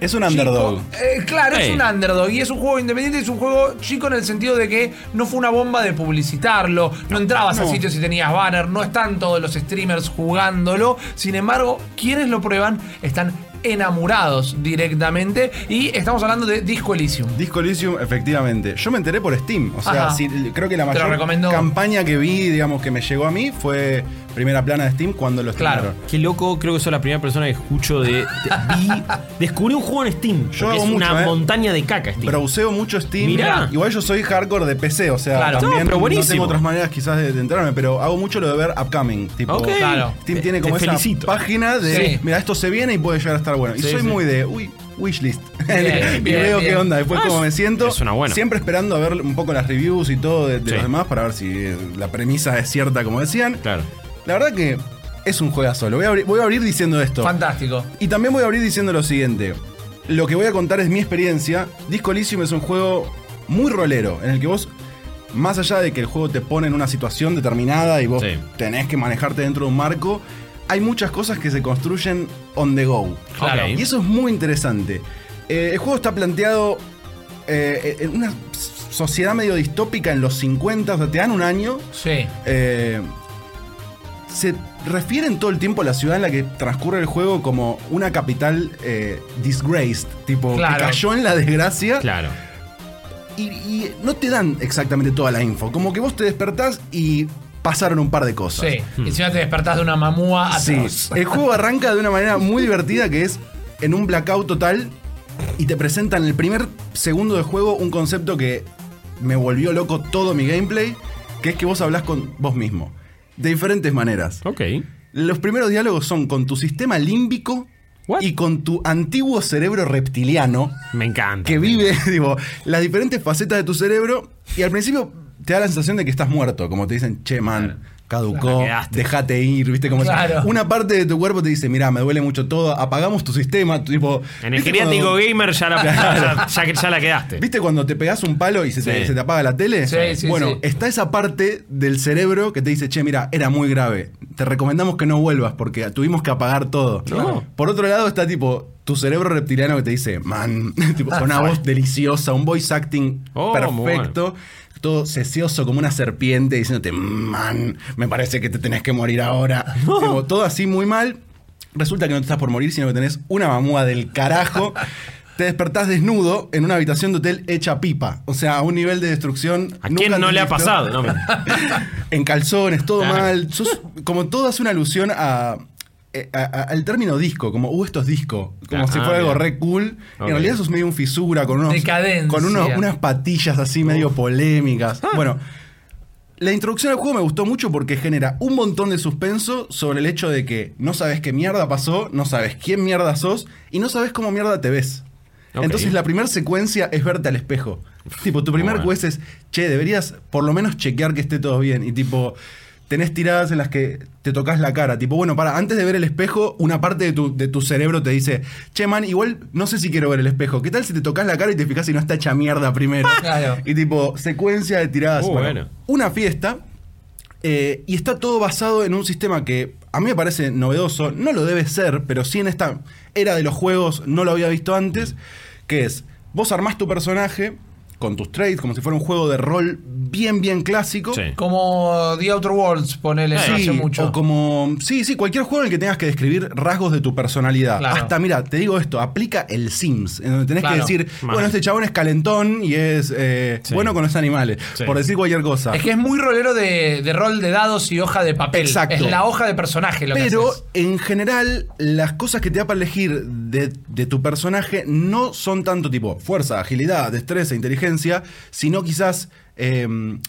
Es un underdog. Eh, claro, es un underdog y es un juego independiente, es un juego chico en el sentido de que no fue una bomba de publicitarlo, no entrabas a No. sitios y tenías banner, no están todos los streamers jugándolo, sin embargo, quienes lo prueban están enamorados directamente y estamos hablando de Disco Elysium. Disco Elysium, efectivamente. Yo me enteré por Steam. O sea, creo que la mayor campaña que vi, digamos, que me llegó a mí fue primera plana de Steam cuando lo Claro. estrenaron. Qué loco, creo que soy la primera persona que escucho de. de- vi, descubrí un juego en Steam. Yo hago es una mucho, ¿eh? montaña de caca Steam. Browseo mucho Steam. Mirá. Igual yo soy hardcore de PC, o sea, Claro. también No, pero no buenísimo. tengo otras maneras quizás de, de enterarme, pero hago mucho lo de ver upcoming. Tipo. Claro. Steam Te- tiene como te esa felicito. página de, Sí. mira, esto se viene y puede llegar a estar bueno. Y Sí, soy sí. muy de, uy, wishlist. Bien, y bien, veo bien. qué onda, después Ah, cómo me siento. es una buena. Siempre esperando a ver un poco las reviews y todo de, de Sí. los demás para ver si eh, la premisa es cierta, como decían. Claro. La verdad que es un juegazo. Lo voy a abrir, voy a abrir diciendo esto. Fantástico. Y también voy a abrir diciendo lo siguiente. Lo que voy a contar es mi experiencia. Disco Elysium es un juego muy rolero, en el que vos, más allá de que el juego te pone en una situación determinada y vos Sí. tenés que manejarte dentro de un marco, hay muchas cosas que se construyen on the go. Claro. Ok. Y eso es muy interesante. Eh, el juego está planteado eh, en una sociedad medio distópica en los 50, o sea, te dan un año Sí. eh, se refieren todo el tiempo a la ciudad en la que transcurre el juego como una capital eh, disgraced, tipo Claro. que cayó en la desgracia Claro. y, y no te dan exactamente toda la info, como que vos te despertás y pasaron un par de cosas. Sí. Y encima te despertás de una mamúa Sí, atroz. el juego arranca de una manera muy divertida que es en un blackout total y te presentan en el primer segundo de juego un concepto que me volvió loco todo mi gameplay, que es que vos hablás con vos mismo, de diferentes maneras. Ok. Los primeros diálogos son con tu sistema límbico What? y con tu antiguo cerebro reptiliano Me encanta. que vive, digo, las diferentes facetas de tu cerebro y al principio te da la sensación de que estás muerto, como te dicen, che, man, Claro, quedaste. déjate ir, viste, como si- una parte de tu cuerpo te dice, mira, me duele mucho todo, apagamos tu sistema, tipo... En el ¿viste geriátrico cuando- gamer ya la, ya, ya que- ya la quedaste. ¿Viste cuando te pegas un palo y se, te, Sí. se te apaga la tele? Sí, sí, bueno, está esa parte del cerebro que te dice, che, mira, era muy grave. Te recomendamos que no vuelvas porque tuvimos que apagar todo. No. Por otro lado está tipo tu cerebro reptiliano que te dice, man, tipo, una voz deliciosa, un voice acting Oh, perfecto. Todo sesioso como una serpiente diciéndote, man, me parece que te tenés que morir ahora. Tipo, todo así muy mal. Resulta que no te estás por morir, sino que tenés una mamúa del carajo. Te despertás desnudo en una habitación de hotel hecha pipa. O sea, a un nivel de destrucción. ¿A quién no le ha pasado? No, en calzones, todo Claro. mal. Sos- como todo hace una alusión a, a- a- al término disco, como, uh, esto es disco. Como Ah, si fuera algo re cool. En realidad sos medio un fisura, con, unos, Decadencia. con unos- unas patillas así medio polémicas. Ah. Bueno. La introducción al juego me gustó mucho porque genera un montón de suspenso sobre el hecho de que no sabes qué mierda pasó, no sabes quién mierda sos y no sabes cómo mierda te ves. Entonces la primera secuencia es verte al espejo. Tipo, tu primer Bueno. quest es, che, deberías por lo menos chequear que esté todo bien. Y tipo, tenés tiradas en las que te tocas la cara. Tipo, bueno, para, antes de ver el espejo, una parte de tu, de tu cerebro te dice, che, man, igual no sé si quiero ver el espejo. ¿Qué tal si te tocas la cara y te fijas si no está hecha mierda primero? Claro. Y tipo, secuencia de tiradas. Uh, bueno, bueno. Una fiesta. eh, y está todo basado en un sistema que a mí me parece novedoso. No lo debe ser, pero sí en esta era de los juegos no lo había visto antes. Que es, vos armás tu personaje con tus traits, como si fuera un juego de rol bien, bien clásico. Sí. Como The Outer Worlds, ponele, Sí, hace mucho. o como. Sí, sí, cualquier juego en el que tengas que describir rasgos de tu personalidad. Claro. Hasta, mira, te digo esto, aplica el Sims, en donde tenés Claro. que decir, Mal. bueno, este chabón es calentón y es eh, Sí. bueno con los animales. Sí. Por decir cualquier cosa. Es que es muy rolero de, de rol de dados y hoja de papel. Exacto. Es la hoja de personaje lo que Pero en general, las cosas que te da para elegir de, de tu personaje no son tanto tipo fuerza, agilidad, destreza, inteligencia, sino quizás em,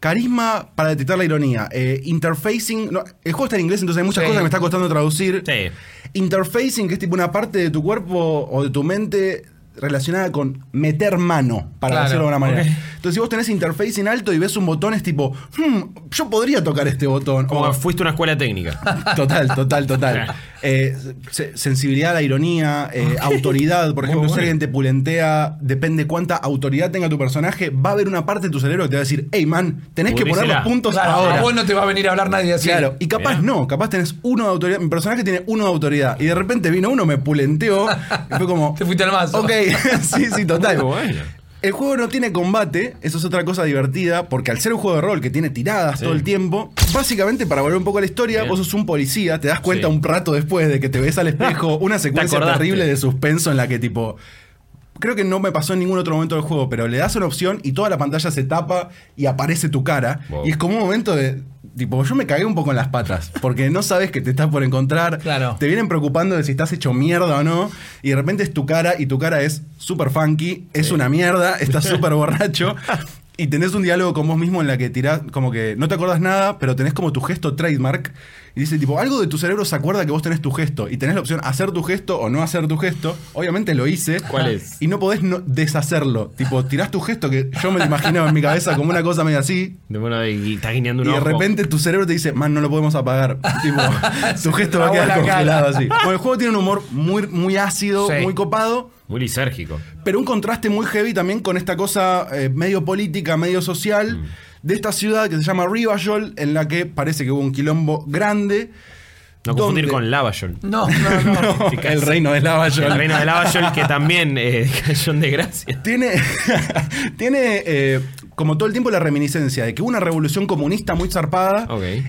carisma para detectar la ironía, eh, interfacing. no, el juego está en inglés, entonces hay muchas Sí. cosas que me está costando traducir. Sí. Interfacing, que es tipo una parte de tu cuerpo o de tu mente relacionada con meter mano, para Claro, decirlo de alguna manera. Entonces, si vos tenés interfacing alto y ves un botón, es tipo, "Hmm, yo podría tocar este botón. Como O- que fuiste a una escuela técnica. Total, total, total. Eh, se- sensibilidad a la ironía, eh, autoridad. Por ejemplo, si bueno. alguien te pulentea, depende cuánta autoridad tenga tu personaje, va a haber una parte de tu cerebro que te va a decir, hey man, tenés que poner los puntos Claro, ahora. a vos no te va a venir a hablar nadie así. Claro, y capaz Mirá. no, capaz tenés uno de autoridad. Mi personaje tiene uno de autoridad. Y de repente vino uno, me pulenteó. y fue como. Te fuiste al mazo. Ok, sí, sí, total. Muy bueno. El juego no tiene combate, eso es otra cosa divertida, porque al ser un juego de rol que tiene tiradas Sí. todo el tiempo, básicamente para volver un poco a la historia, Bien. vos sos un policía, te das cuenta Sí. un rato después de que te ves al espejo, una secuencia terrible de suspenso en la que tipo... Creo que no me pasó en ningún otro momento del juego, pero le das una opción y toda la pantalla se tapa y aparece tu cara. Wow. Y es como un momento de. Tipo, yo me cagué un poco en las patas. Porque no sabes que te estás por encontrar. Claro. Te vienen preocupando de si estás hecho mierda o no. Y de repente es tu cara y tu cara es súper funky, es una mierda, estás súper borracho. Y tenés un diálogo con vos mismo en la que tirás, como que no te acuerdas nada, pero tenés como tu gesto trademark. Y dice, tipo, algo de tu cerebro se acuerda que vos tenés tu gesto. Y tenés la opción hacer tu gesto o no hacer tu gesto. Obviamente lo hice. ¿Cuál es? Y no podés no- deshacerlo. Tipo, tirás tu gesto que yo me lo imaginaba en mi cabeza como una cosa medio así. De bueno, y estás guiñando un Y de ojo. repente tu cerebro te dice, man, no lo podemos apagar. tipo, tu gesto va a quedar cara. congelado así. Bueno, el juego tiene un humor muy, muy ácido, Sí. muy copado. Muy lisérgico. Pero un contraste muy heavy también con esta cosa eh, medio política, medio social, de esta ciudad que se llama Rivajol, en la que parece que hubo un quilombo grande. No confundir con Lavashol. No, no, no. No, el reino de Lavajol. El reino de Lavashol que también eh, cayó en desgracia. Tiene, tiene eh, como todo el tiempo la reminiscencia de que hubo una revolución comunista muy zarpada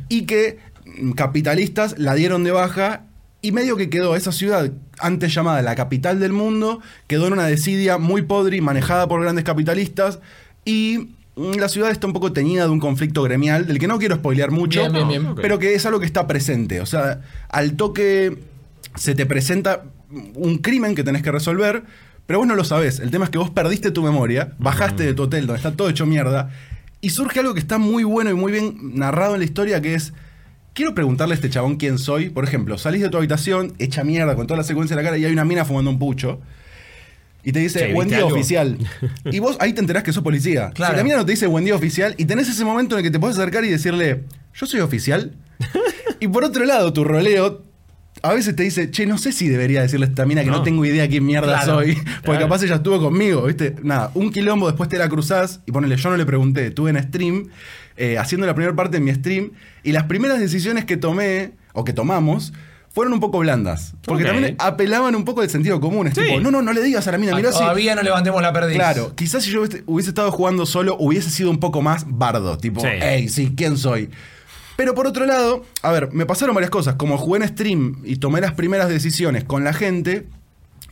y que mm, capitalistas la dieron de baja y medio que quedó esa ciudad antes llamada la capital del mundo, quedó en una desidia muy podre y manejada por grandes capitalistas y mm, la ciudad está un poco teñida de un conflicto gremial, del que no quiero spoilear mucho, Bien, bien, bien. Pero que es algo que está presente. O sea, al toque se te presenta un crimen que tenés que resolver, pero vos no lo sabés. El tema es que vos perdiste tu memoria, bajaste de tu hotel donde está todo hecho mierda, y surge algo que está muy bueno y muy bien narrado en la historia, que es... Quiero preguntarle a este chabón quién soy. Por ejemplo, salís de tu habitación, hecha mierda, con toda la secuencia en la cara, y hay una mina fumando un pucho. Y te dice, Che, buen ¿viste día algo?" oficial. Y vos ahí te enterás que sos policía. Claro. Si la mina no te dice buen día oficial, y tenés ese momento en el que te puedes acercar y decirle, yo soy oficial. y por otro lado, tu roleo a veces te dice, che, no sé si debería decirle a esta mina que no, No. tengo idea quién mierda Claro, soy. Porque claro. capaz ella estuvo conmigo, ¿viste? Nada, un quilombo, después te la cruzás y ponele, yo no le pregunté, estuve en stream, eh, haciendo la primera parte de mi stream, y las primeras decisiones que tomé, o que tomamos, fueron un poco blandas. Porque también apelaban un poco del sentido común. Es Sí. tipo, no, no, no le digas a la mina, mirá si. Todavía no levantemos la perdiz. Claro, quizás si yo hubiese- hubiese estado jugando solo, hubiese sido un poco más bardo. Tipo, Sí. hey, sí, ¿quién soy? Pero por otro lado, a ver, me pasaron varias cosas. Como jugué en stream y tomé las primeras decisiones con la gente,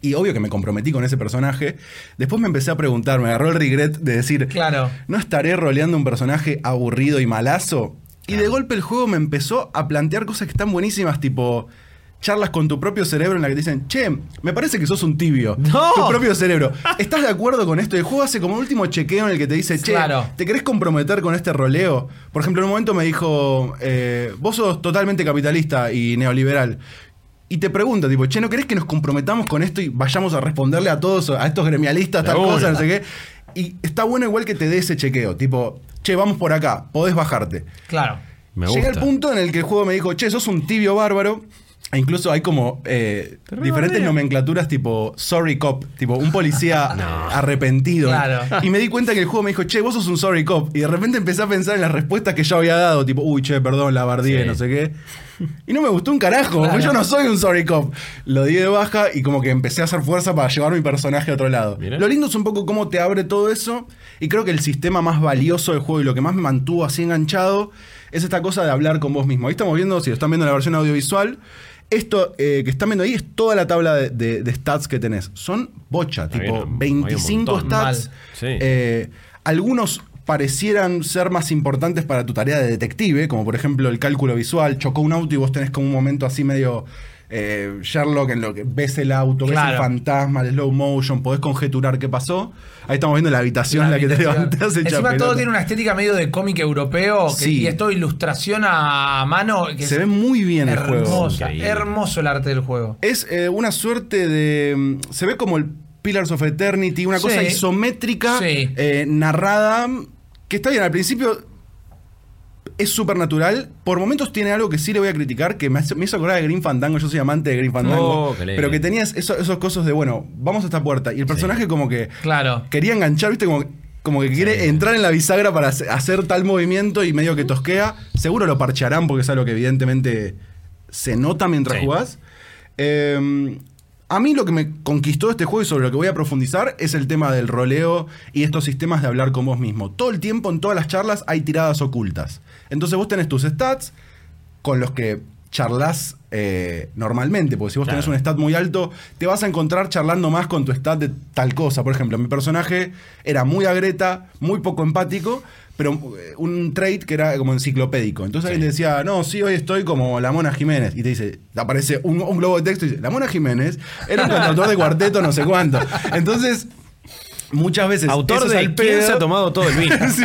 y obvio que me comprometí con ese personaje, después me empecé a preguntar, me agarró el regret de decir, Claro. ¿no estaré roleando un personaje aburrido y malazo? Y de golpe el juego me empezó a plantear cosas que están buenísimas, tipo charlas con tu propio cerebro en la que te dicen, che, me parece que sos un tibio. No. Tu propio cerebro. ¿Estás de acuerdo con esto? El juego hace como un último chequeo en el que te dice, che, Claro. ¿te querés comprometer con este roleo? Por ejemplo, en un momento me dijo, eh, vos sos totalmente capitalista y neoliberal. Y te pregunta, tipo, che, ¿no querés que nos comprometamos con esto y vayamos a responderle a todos, a estos gremialistas, tal cosa, no sé qué? Y está bueno igual que te dé ese chequeo, tipo, che, vamos por acá, podés bajarte. Claro. Me Llega gusta. el punto en el que el juego me dijo, che, sos un tibio bárbaro. E incluso hay como eh, diferentes nomenclaturas tipo sorry cop, tipo un policía arrepentido. Claro. Y me di cuenta que el juego me dijo, che, vos sos un sorry cop. Y de repente empecé a pensar en las respuestas que yo había dado, tipo, uy, che, perdón, la bardié, Sí. no sé qué. Y no me gustó un carajo, porque yo no soy un sorry cop. Lo di de baja y como que empecé a hacer fuerza para llevar mi personaje a otro lado. Mira. Lo lindo es un poco cómo te abre todo eso. Y creo que el sistema más valioso del juego y lo que más me mantuvo así enganchado es esta cosa de hablar con vos mismo. Ahí estamos viendo, si lo están viendo en la versión audiovisual, esto eh, que están viendo ahí es toda la tabla de, de- de stats que tenés. Son bocha, Hay tipo un 25 montón. stats. Sí. Eh, algunos parecieran ser más importantes para tu tarea de detective, como por ejemplo el cálculo visual. Chocó un auto y vos tenés como un momento así medio eh, Sherlock en lo que ves el auto, ves el fantasma, el slow motion, podés conjeturar qué pasó. Ahí estamos viendo la habitación en la que te levantás Encima todo tiene una estética medio de cómic europeo que- Sí. y es todo ilustración a mano. Que Se es ve muy bien el juego. Increíble. hermoso el arte del juego. Es eh, una suerte de. mm, Se ve como el Pillars of Eternity, una Sí. cosa isométrica, Sí. eh, narrada, que está bien. Al principio es súper natural. Por momentos tiene algo que sí le voy a criticar, que me, hace- me hizo acordar de Green Fandango. Yo soy amante de Green Fandango. Oh, pero que tenías eso- esos cosas de, bueno, vamos a esta puerta. Y el personaje, como que Claro. quería enganchar, ¿viste? Como, como que quiere entrar en la bisagra para hace- hacer tal movimiento y medio que tosquea. Seguro lo parcharán porque es algo que evidentemente se nota mientras Sí. jugás. Eh, a mí lo que me conquistó este juego y sobre lo que voy a profundizar es el tema del roleo y estos sistemas de hablar con vos mismo. Todo el tiempo, en todas las charlas, hay tiradas ocultas. Entonces vos tenés tus stats con los que charlas eh, normalmente, porque si vos tenés un stat muy alto, te vas a encontrar charlando más con tu stat de tal cosa. Por ejemplo, mi personaje era muy agreta, muy poco empático, pero eh, un trait que era como enciclopédico. Entonces alguien te decía, no, sí, hoy estoy como la Mona Jiménez. Y te dice, te aparece un, un globo de texto y dice, la Mona Jiménez era un cantautor de cuarteto, no sé cuánto. Entonces, muchas veces... Autor de al ¿Quién pedo. se ha tomado todo el vino? Sí.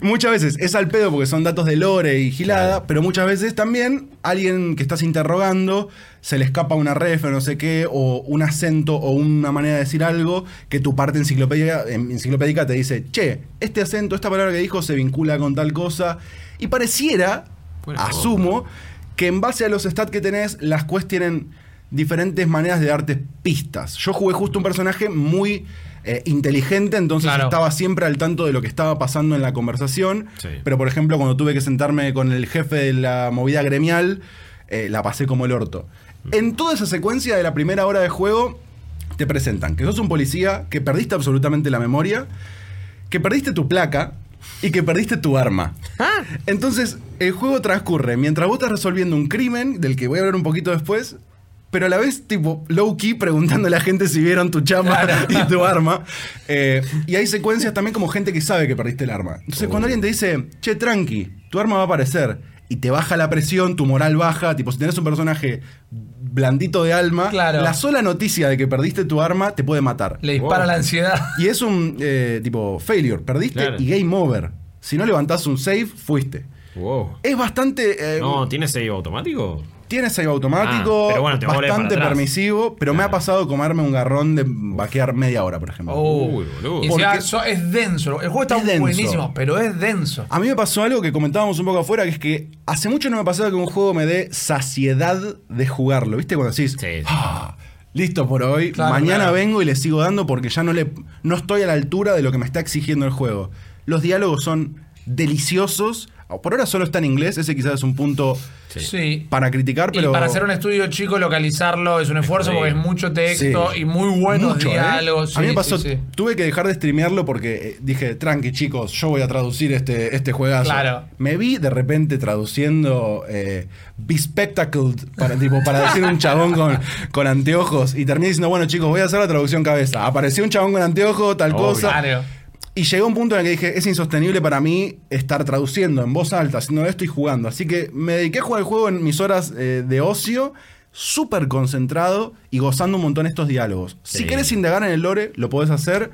Muchas veces es al pedo porque son datos de lore y gilada, pero muchas veces también alguien que estás interrogando se le escapa una ref o no sé qué, o un acento o una manera de decir algo que tu parte enciclopédica te dice, che, este acento, esta palabra que dijo se vincula con tal cosa. Y pareciera, Bueno, asumo, que en base a los stats que tenés, las quests tienen diferentes maneras de darte pistas. Yo jugué justo un personaje muy eh, inteligente, entonces Claro. estaba siempre al tanto de lo que estaba pasando en la conversación. Sí. Pero, por ejemplo, cuando tuve que sentarme con el jefe de la movida gremial, eh, la pasé como el orto. En toda esa secuencia de la primera hora de juego, te presentan que sos un policía, que perdiste absolutamente la memoria, que perdiste tu placa y que perdiste tu arma. Entonces, el juego transcurre mientras vos estás resolviendo un crimen, del que voy a hablar un poquito después, pero a la vez, tipo, low key preguntando a la gente si vieron tu chama y tu arma. Eh, y hay secuencias también como gente que sabe que perdiste el arma. Entonces, cuando alguien te dice, che, tranqui, tu arma va a aparecer, y te baja la presión, tu moral baja, tipo, si tenés un personaje blandito de alma, Claro. la sola noticia de que perdiste tu arma te puede matar. Le dispara Wow. la ansiedad. Y es un eh, tipo failure, perdiste Claro. y game over. Si no levantás un save, fuiste. Wow. Es bastante. eh, No, ¿tiene save automático? Tiene save automático, Ah, pero bueno, te bastante permisivo, pero me ha pasado comerme un garrón de vaquear media hora, por ejemplo. Oh. Uy, boludo. Porque- so- es denso. El juego está Es denso. buenísimo, pero es denso. A mí me pasó algo que comentábamos un poco afuera, que es que hace mucho no me pasaba que un juego me dé saciedad de jugarlo. ¿Viste? Cuando decís, Sí, sí. "Ah, listo por hoy, Claro, mañana claro. vengo y le sigo dando porque ya no, le, no estoy a la altura de lo que me está exigiendo el juego. Los diálogos son deliciosos. Por ahora solo está en inglés, ese quizás es un punto Sí. Para criticar, pero... Y para hacer un estudio chico, localizarlo es un esfuerzo Sí. porque es mucho texto Sí. y muy buenos Mucho, ¿eh? diálogos. A mí me pasó, sí, sí. tuve que dejar de streamearlo porque eh, dije, tranqui chicos, yo voy a traducir este, este juegazo. Claro. Me vi de repente traduciendo eh, Bespectacled para, tipo, para decir un chabón con, con anteojos y terminé diciendo, bueno chicos, voy a hacer la traducción cabeza. Apareció un chabón con anteojos, tal Obvio. cosa. Claro. Y llegó un punto en el que dije, es insostenible para mí estar traduciendo en voz alta, haciendo esto y jugando. Así que me dediqué a jugar el juego en mis horas eh, de ocio, súper concentrado y gozando un montón estos diálogos. Si Sí. querés indagar en el lore, lo podés hacer.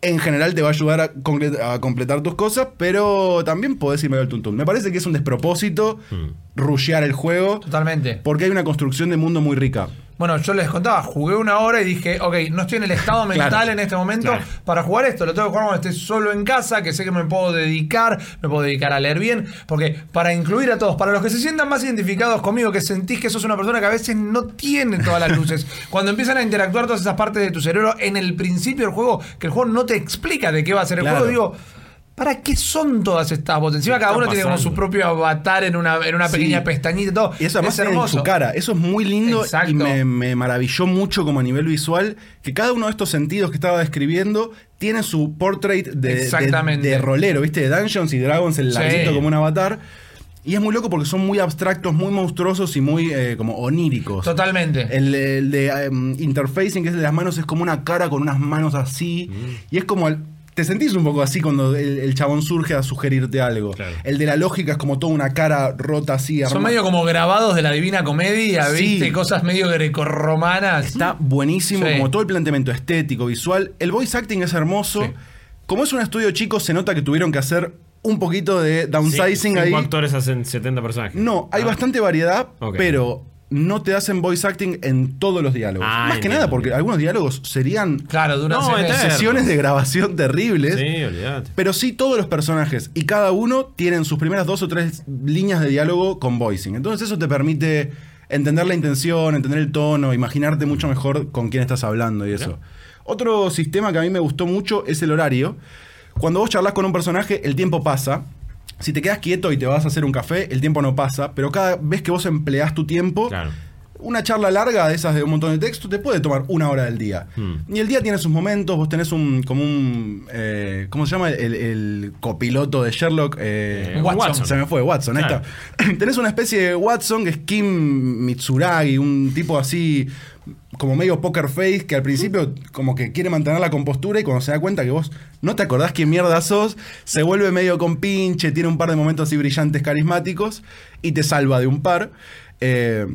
En general te va a ayudar a, completar tus cosas, pero también podés irme al tuntún. Me parece que es un despropósito rushear el juego Totalmente. porque hay una construcción de mundo muy rica. Bueno, yo les contaba, jugué una hora y dije, ok, no estoy en el estado mental Claro. en este momento Claro. para jugar esto. Lo tengo que jugar cuando esté solo en casa, que sé que me puedo dedicar, me puedo dedicar a leer bien. Porque para incluir a todos, para los que se sientan más identificados conmigo, que sentís que sos una persona que a veces no tiene todas las luces, cuando empiezan a interactuar todas esas partes de tu cerebro en el principio del juego, que el juego no te explica de qué va a ser el Claro. juego, digo. ¿Para qué son todas estas voces? Encima cada uno tiene como su propio avatar en una, en una Sí. pequeña pestañita y todo. Y eso además es tiene en su cara. Eso es muy lindo Exacto. y me, me maravilló mucho como a nivel visual que cada uno de estos sentidos que estaba describiendo tiene su portrait de, de, de rolero, ¿viste? De Dungeons y Dragons, el Sí. como un avatar. Y es muy loco porque son muy abstractos, muy monstruosos y muy eh, como oníricos. Totalmente. El, el de em, interfacing, que es de las manos, es como una cara con unas manos así. Y es como. el- te sentís un poco así cuando el, el chabón surge a sugerirte algo. Claro. El de la lógica es como toda una cara rota así. Son medio como grabados de la Divina Comedia, Sí. ¿viste? Cosas medio grecorromanas. Está buenísimo, Sí. como todo el planteamiento estético, visual. El voice acting es hermoso. Sí. Como es un estudio chico, se nota que tuvieron que hacer un poquito de downsizing Sí, ahí. actores hacen 70 personajes. No, hay Ah. bastante variedad, pero no te hacen voice acting en todos los diálogos. Ah, Más que entiendo, nada, porque entiendo. algunos diálogos serían Claro, duran No, sesiones de grabación terribles. Sí, olvídate. Pero sí todos los personajes y cada uno tienen sus primeras dos o tres líneas de diálogo con voicing. Entonces eso te permite entender la intención, entender el tono, imaginarte mucho mejor con quién estás hablando y eso. Otro sistema que a mí me gustó mucho es el horario. Cuando vos charlas con un personaje, el tiempo pasa. Si te quedas quieto y te vas a hacer un café, el tiempo no pasa. Pero cada vez que vos empleás tu tiempo, Claro. una charla larga de esas de un montón de texto te puede tomar una hora del día. Hmm. Y el día tiene sus momentos, vos tenés un, como un, eh, ¿cómo se llama? El, el copiloto de Sherlock. Eh, Eh, Watson. Se me fue, Watson, ahí Claro. está. tenés una especie de Watson que es Kim Mitsuragi, un tipo así como medio poker face que al principio como que quiere mantener la compostura y cuando se da cuenta que vos no te acordás quién mierda sos, se vuelve medio con pinche, tiene un par de momentos así brillantes, carismáticos y te salva de un par. Eh,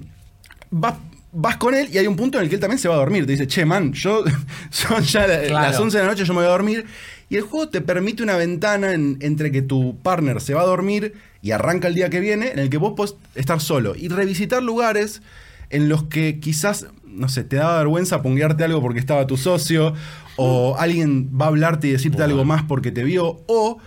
vas, vas con él y hay un punto en el que él también se va a dormir. Te dice, che, man, yo son ya la- Claro. las 11 de la noche, yo me voy a dormir. Y el juego te permite una ventana en- entre que tu partner se va a dormir y arranca el día que viene, en el que vos podés estar solo y revisitar lugares en los que quizás, no sé, te daba vergüenza punguearte algo porque estaba tu socio, o alguien va a hablarte y decirte algo más porque te vio, o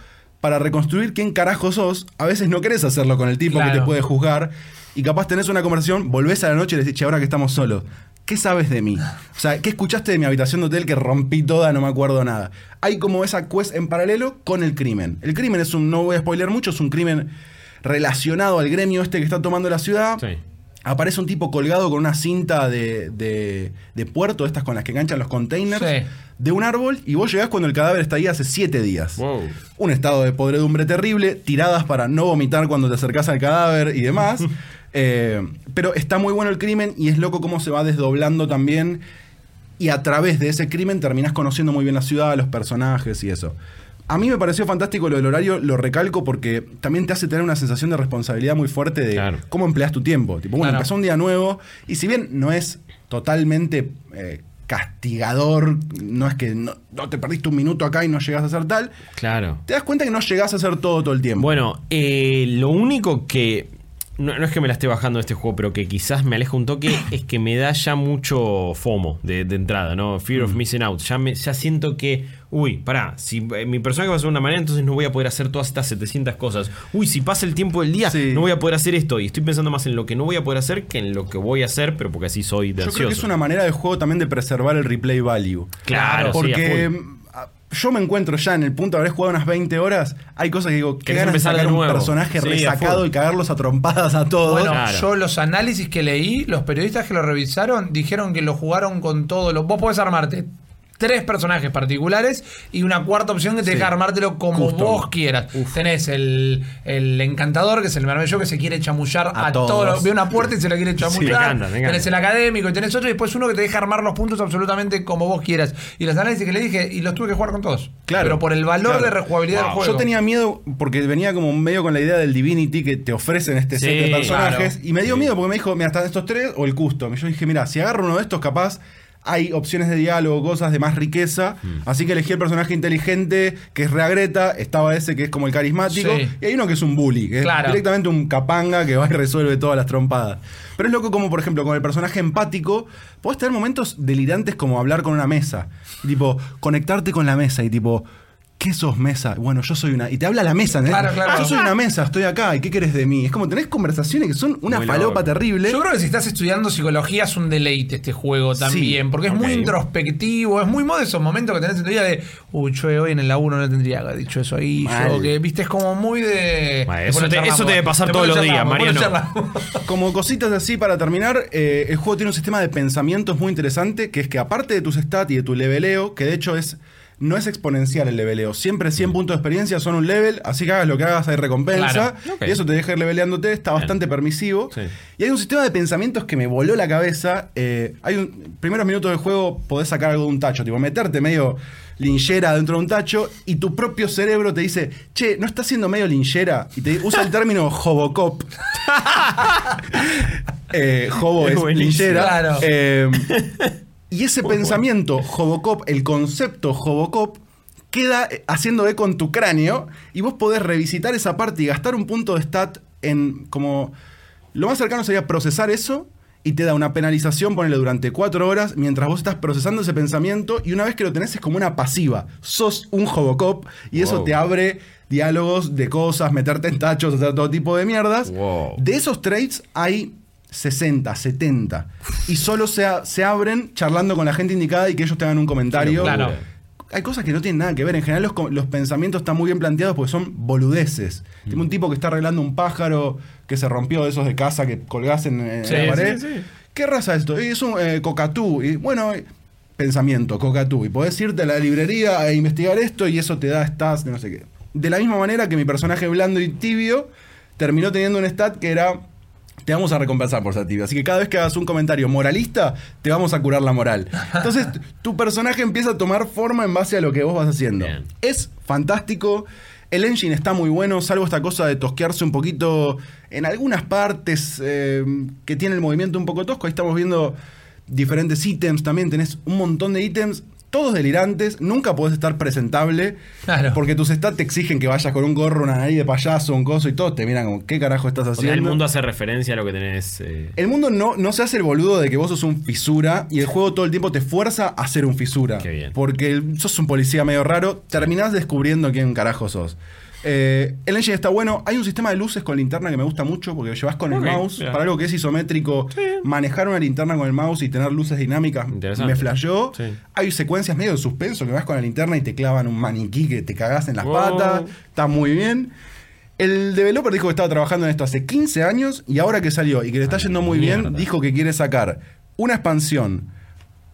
para reconstruir quién carajo sos, a veces no querés hacerlo con el tipo que te puede juzgar, y capaz tenés una conversación, volvés a la noche y le decís, che, ahora que estamos solos, ¿qué sabes de mí? O sea, ¿qué escuchaste de mi habitación de hotel que rompí toda, no me acuerdo nada? Hay como esa quest en paralelo con el crimen. El crimen es un, no voy a spoiler mucho, es un crimen relacionado al gremio este que está tomando la ciudad. Sí. Aparece un tipo colgado con una cinta de, de, de puerto, estas con las que enganchan los containers, Sí. de un árbol, y vos llegás cuando el cadáver está ahí hace siete días. Wow. Un estado de podredumbre terrible, tiradas para no vomitar cuando te acercás al cadáver y demás. Eh, pero está muy bueno el crimen y es loco cómo se va desdoblando también. Y a través de ese crimen terminás conociendo muy bien la ciudad, los personajes y eso. A mí me pareció fantástico lo del horario, lo recalco porque también te hace tener una sensación de responsabilidad muy fuerte de Claro. cómo empleas tu tiempo. Tipo, bueno, Claro. empezó un día nuevo y si bien no es totalmente eh, castigador, no es que no, no te perdiste un minuto acá y no llegas a hacer tal, Claro. te das cuenta que no llegás a hacer todo todo el tiempo. Bueno, eh, lo único que. No, no es que me la esté bajando de este juego, pero que quizás me aleja un toque, es que me da ya mucho FOMO de, de entrada, ¿no? Fear Mm. of Missing Out. Ya, me, ya siento que, uy, pará, si eh, mi personaje va a ser de una manera, entonces no voy a poder hacer todas estas 700 cosas. Uy, si pasa el tiempo del día, Sí. no voy a poder hacer esto. Y estoy pensando más en lo que no voy a poder hacer que en lo que voy a hacer, pero porque así soy de Yo creo que es una manera de juego también de preservar el replay value. Claro, Porque full. mm, a- yo me encuentro ya en el punto de haber jugado unas 20 horas. Hay cosas que digo, Querés ganas de empezar de sacar un nuevo. personaje Sí, a resacado y cagarlos a trompadas a todos. Bueno, Claro. yo los análisis que leí, los periodistas que lo revisaron, dijeron que lo jugaron con todo. Lo, vos podés armarte tres personajes particulares y una cuarta opción que te Sí. deja armártelo como Custom. vos quieras. Tenés el, el encantador, que es el maravilloso que se quiere chamullar a, A todos. todos. Ve una puerta y se la quiere chamullar. me encanta, me encanta. Tenés el académico y tenés otro y después uno que te deja armar los puntos absolutamente como vos quieras. Y los análisis que le dije, y los tuve que jugar con todos. Claro. Pero por el valor Claro. de rejugabilidad del juego. Yo tenía miedo porque venía como medio con la idea del Divinity que te ofrecen este Sí, set de personajes. claro. Y me dio Sí. miedo porque me dijo, mira, están estos tres o el custom. Y yo dije, mira, si agarro uno de estos, capaz hay opciones de diálogo, cosas de más riqueza. Así que elegí el personaje inteligente, que es Reagreta, estaba ese que es como el carismático, Sí. y hay uno que es un bully, que Claro. es directamente un capanga que va y resuelve todas las trompadas. Pero es loco como, por ejemplo, con el personaje empático, podés tener momentos delirantes como hablar con una mesa. Y, tipo, conectarte con la mesa y tipo... ¿Qué sos mesa? Bueno, yo soy una. Y te habla la mesa, ¿entendés? Claro, claro. Yo soy una mesa, estoy acá, ¿y qué querés de mí? Es como tenés conversaciones que son una Muy falopa loco. terrible. Yo creo que si estás estudiando psicología es un deleite este juego también, porque es muy introspectivo, es muy modo de esos momentos que tenés en tu vida de, uy, yo hoy en el laburo no tendría que haber dicho eso ahí, Mal. yo que viste es como muy de... Eso te- charlamos, eso te debe pasar todos lo los días, Mariano. Como cositas así para terminar, eh, el juego tiene un sistema de pensamientos muy interesante, que es que aparte de tus stats y de tu leveleo, que de hecho es no es exponencial el leveleo, siempre 100 puntos de experiencia son un level, así que hagas lo que hagas hay recompensa, Claro. Y eso te deja ir leveleándote, está bastante permisivo. Sí. Y hay un sistema de pensamientos que me voló la cabeza. eh, hay un primeros minutos del juego podés sacar algo de un tacho, tipo meterte medio linchera dentro de un tacho y tu propio cerebro te dice, che, ¿no estás siendo medio linchera? Y te usa el término hobocop. eh, hobo Es linchera. Claro. Eh, y ese pensamiento, Hobocop, el concepto Hobocop, queda eh, haciendo eco en tu cráneo y vos podés revisitar esa parte y gastar un punto de stat en como... Lo más cercano sería procesar eso y te da una penalización, ponele durante cuatro horas, mientras vos estás procesando ese pensamiento y una vez que lo tenés es como una pasiva. Sos un Hobocop y eso te abre diálogos de cosas, meterte en tachos, hacer todo tipo de mierdas. Wow. De esos trades hay 60, 70. Y solo se, a- se abren charlando con la gente indicada y que ellos tengan un comentario. Claro. Hay cosas que no tienen nada que ver. En general los, los pensamientos están muy bien planteados porque son boludeces. Tengo un tipo que está arreglando un pájaro que se rompió de esos de casa que colgás en, en Sí, la pared. sí, sí. ¿Qué raza es esto? Y es un eh, cocatú. Y bueno, pensamiento, cocatú. Y podés irte a la librería a investigar esto y eso te da stats de no sé qué. De la misma manera que mi personaje blando y tibio terminó teniendo un stat que era te vamos a recompensar por ser tibio. Así que cada vez que hagas un comentario moralista, te vamos a curar la moral. Entonces, tu personaje empieza a tomar forma en base a lo que vos vas haciendo. Bien. Es fantástico. El engine está muy bueno, salvo esta cosa de tosquearse un poquito en algunas partes eh, que tiene el movimiento un poco tosco. Ahí estamos viendo diferentes ítems también. Tenés un montón de ítems, todos delirantes. Nunca podés estar presentable. Claro. Porque tus stats te exigen que vayas con un gorro, una nariz de payaso, un coso y todo. Te miran como, ¿qué carajo estás O sea, haciendo? el mundo hace referencia a lo que tenés. eh, El mundo no, no se hace el boludo de que vos sos un fisura y el juego todo el tiempo te fuerza a ser un fisura. Qué bien. Porque sos un policía medio raro, terminás descubriendo quién carajo sos. Eh, el engine está bueno. Hay un sistema de luces con linterna que me gusta mucho porque lo llevas con el mouse. Para algo que es isométrico, manejar una linterna con el mouse y tener luces dinámicas me flasheó. Sí. Hay secuencias medio de suspenso que vas con la linterna y te clavan un maniquí que te cagás en las Wow. patas. Está muy bien. El developer dijo que estaba trabajando en esto hace 15 años y ahora que salió y que le está yendo muy bien, dijo que quiere sacar una expansión,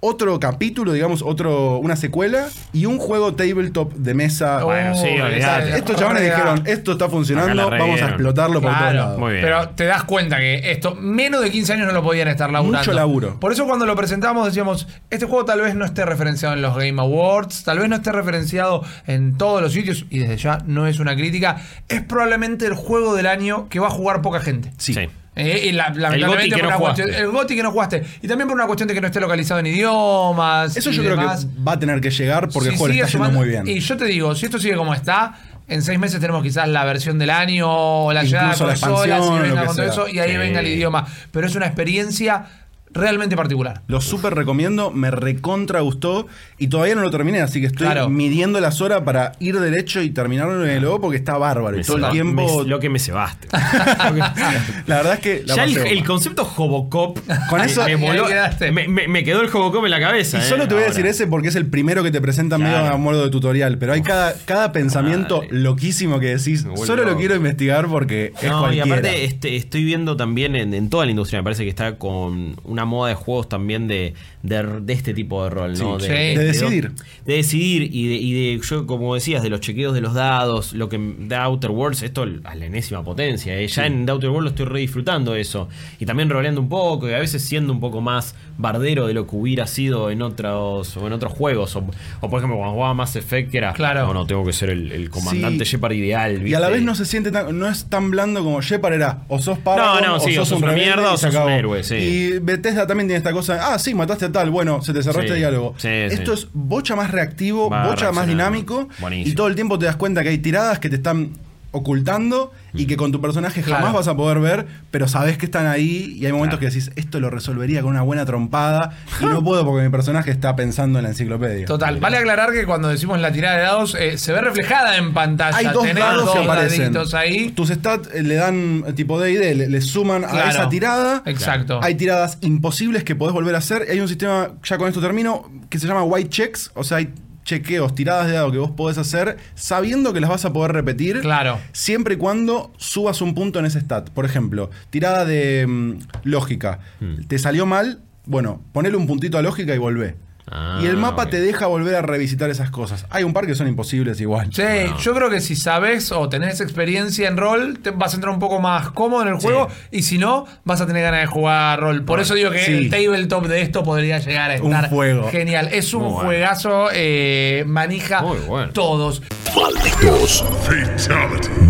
otro capítulo, digamos, otro, una secuela y un juego tabletop de mesa. Bueno, sí, Oh, olvidate. Estos chavales dijeron, esto está funcionando, vamos a explotarlo por todos lados. Muy bien. pero te das cuenta que esto, menos de 15 años no lo podían estar laburando. Mucho laburo. Por eso cuando lo presentamos decíamos, este juego tal vez no esté referenciado en los Game Awards, tal vez no esté referenciado en todos los sitios, y desde ya no es una crítica, es probablemente el juego del año que va a jugar poca gente. Sí. Eh, y la- lamentablemente Goti no una jugaste. cuestión- el Goti que no jugaste. Y también por una cuestión de que no esté localizado en idiomas. Eso yo creo que va a tener que llegar porque el juego le está yendo muy bien. Y yo te digo, si esto sigue como está, en seis meses tenemos quizás la versión del año o la llegada de Incluso la consolas y venga con todo eso ahí Sí. venga el idioma. Pero es una experiencia realmente particular. Lo súper recomiendo, me recontra gustó y todavía no lo terminé, así que estoy Claro. midiendo las horas para ir derecho y terminarlo en el logo porque está bárbaro. Y todo el tiempo. me- lo que me cebaste. La verdad es que. la ya el, concepto Hobocop Con eso- me, Y quedó el Hobocop en la cabeza. Y eh, solo te voy a decir ese porque es el primero que te presentan medio Claro. a modo de tutorial. Pero hay cada, cada pensamiento loquísimo que decís. Solo lo quiero investigar porque es No, y cualquiera. aparte este, estoy viendo también en, en toda la industria, me parece que está con una moda de juegos también de, de, de este tipo de rol, ¿no? Sí, sí. De decidir. De decidir y de, y de, yo como decías, de los chequeos de los dados, lo que da Outer Worlds, esto a la enésima potencia. ¿eh? Ya en The Outer Worlds lo estoy re disfrutando eso. Y también roleando un poco y a veces siendo un poco más bardero de lo que hubiera sido en otros o en otros juegos. O, o, por ejemplo, cuando jugaba Mass Effect, que era, Claro. no, no, tengo que ser el, el comandante Sí. Shepard ideal. Y a la vez no se siente tan, no es tan blando como Shepard era. O sos Paragon, No, no, o sí, sos, o sos un una mierda o sos un héroe, sí. Y Bethesda Bethesda también tiene esta cosa, ah, sí, mataste a tal, bueno, se te cerró Sí. este diálogo. Sí, Esto sí. es bocha más reactivo, Va bocha más dinámico, Buenísimo. y todo el tiempo te das cuenta que hay tiradas que te están ocultando y que con tu personaje jamás Claro. vas a poder ver, pero sabes que están ahí y hay momentos Claro. que decís, esto lo resolvería con una buena trompada y no puedo porque mi personaje está pensando en la enciclopedia. Total, vale aclarar que cuando decimos la tirada de dados eh, se ve reflejada en pantalla. Hay dos Tenés dados dos que aparecen. daditos ahí. Tus stats eh, le dan eh, tipo D y D, le, le suman a esa tirada. Exacto. Hay tiradas imposibles que podés volver a hacer. Hay un sistema, ya con esto termino, que se llama white checks. O sea, hay chequeos, tiradas de dado que vos podés hacer sabiendo que las vas a poder repetir. Claro. Siempre y cuando subas un punto en ese stat. Por ejemplo, tirada de mm, lógica. Hmm. Te salió mal. Bueno, ponele un puntito a lógica y volvé. Ah, y el mapa ok. te deja volver a revisitar esas cosas. Hay un par que son imposibles igual. Sí, yo creo que si sabes o tenés experiencia en rol, te vas a entrar un poco más cómodo en el juego y si no, vas a tener ganas de jugar rol. Por eso digo que Sí. el tabletop de esto podría llegar a Un estar juego. genial. Es un Muy bueno. juegazo, eh, manija bueno. todos. Malditos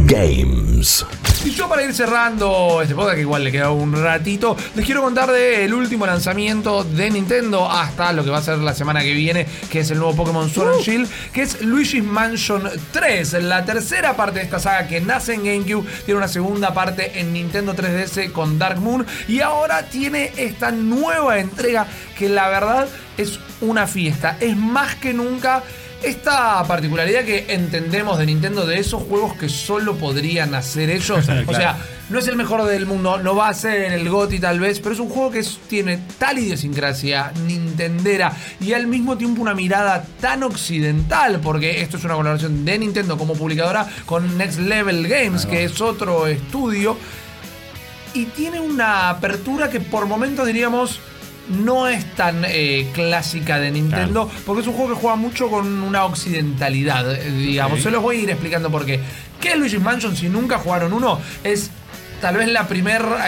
Games. Y yo para ir cerrando este podcast, que igual le queda un ratito, les quiero contar del último lanzamiento de Nintendo hasta lo que va a ser la semana que viene, que es el nuevo Pokémon Sword and Shield, que es Luigi's Mansion 3, la tercera parte de esta saga que nace en GameCube, tiene una segunda parte en Nintendo 3DS con Dark Moon y ahora tiene esta nueva entrega que la verdad es una fiesta, es más que nunca esta particularidad que entendemos de Nintendo de esos juegos que solo podrían hacer ellos. O sea, no es el mejor del mundo, no va a ser el GOTY tal vez, pero es un juego que es- tiene tal idiosincrasia nintendera y al mismo tiempo una mirada tan occidental, porque esto es una colaboración de Nintendo como publicadora con Next Level Games, que es otro estudio y tiene una apertura que por momentos diríamos no es tan eh, clásica de Nintendo, porque es un juego que juega mucho con una occidentalidad, eh, digamos. Se los voy a ir explicando por qué. ¿Qué es Luigi's Mansion si nunca jugaron uno? Es tal vez la primera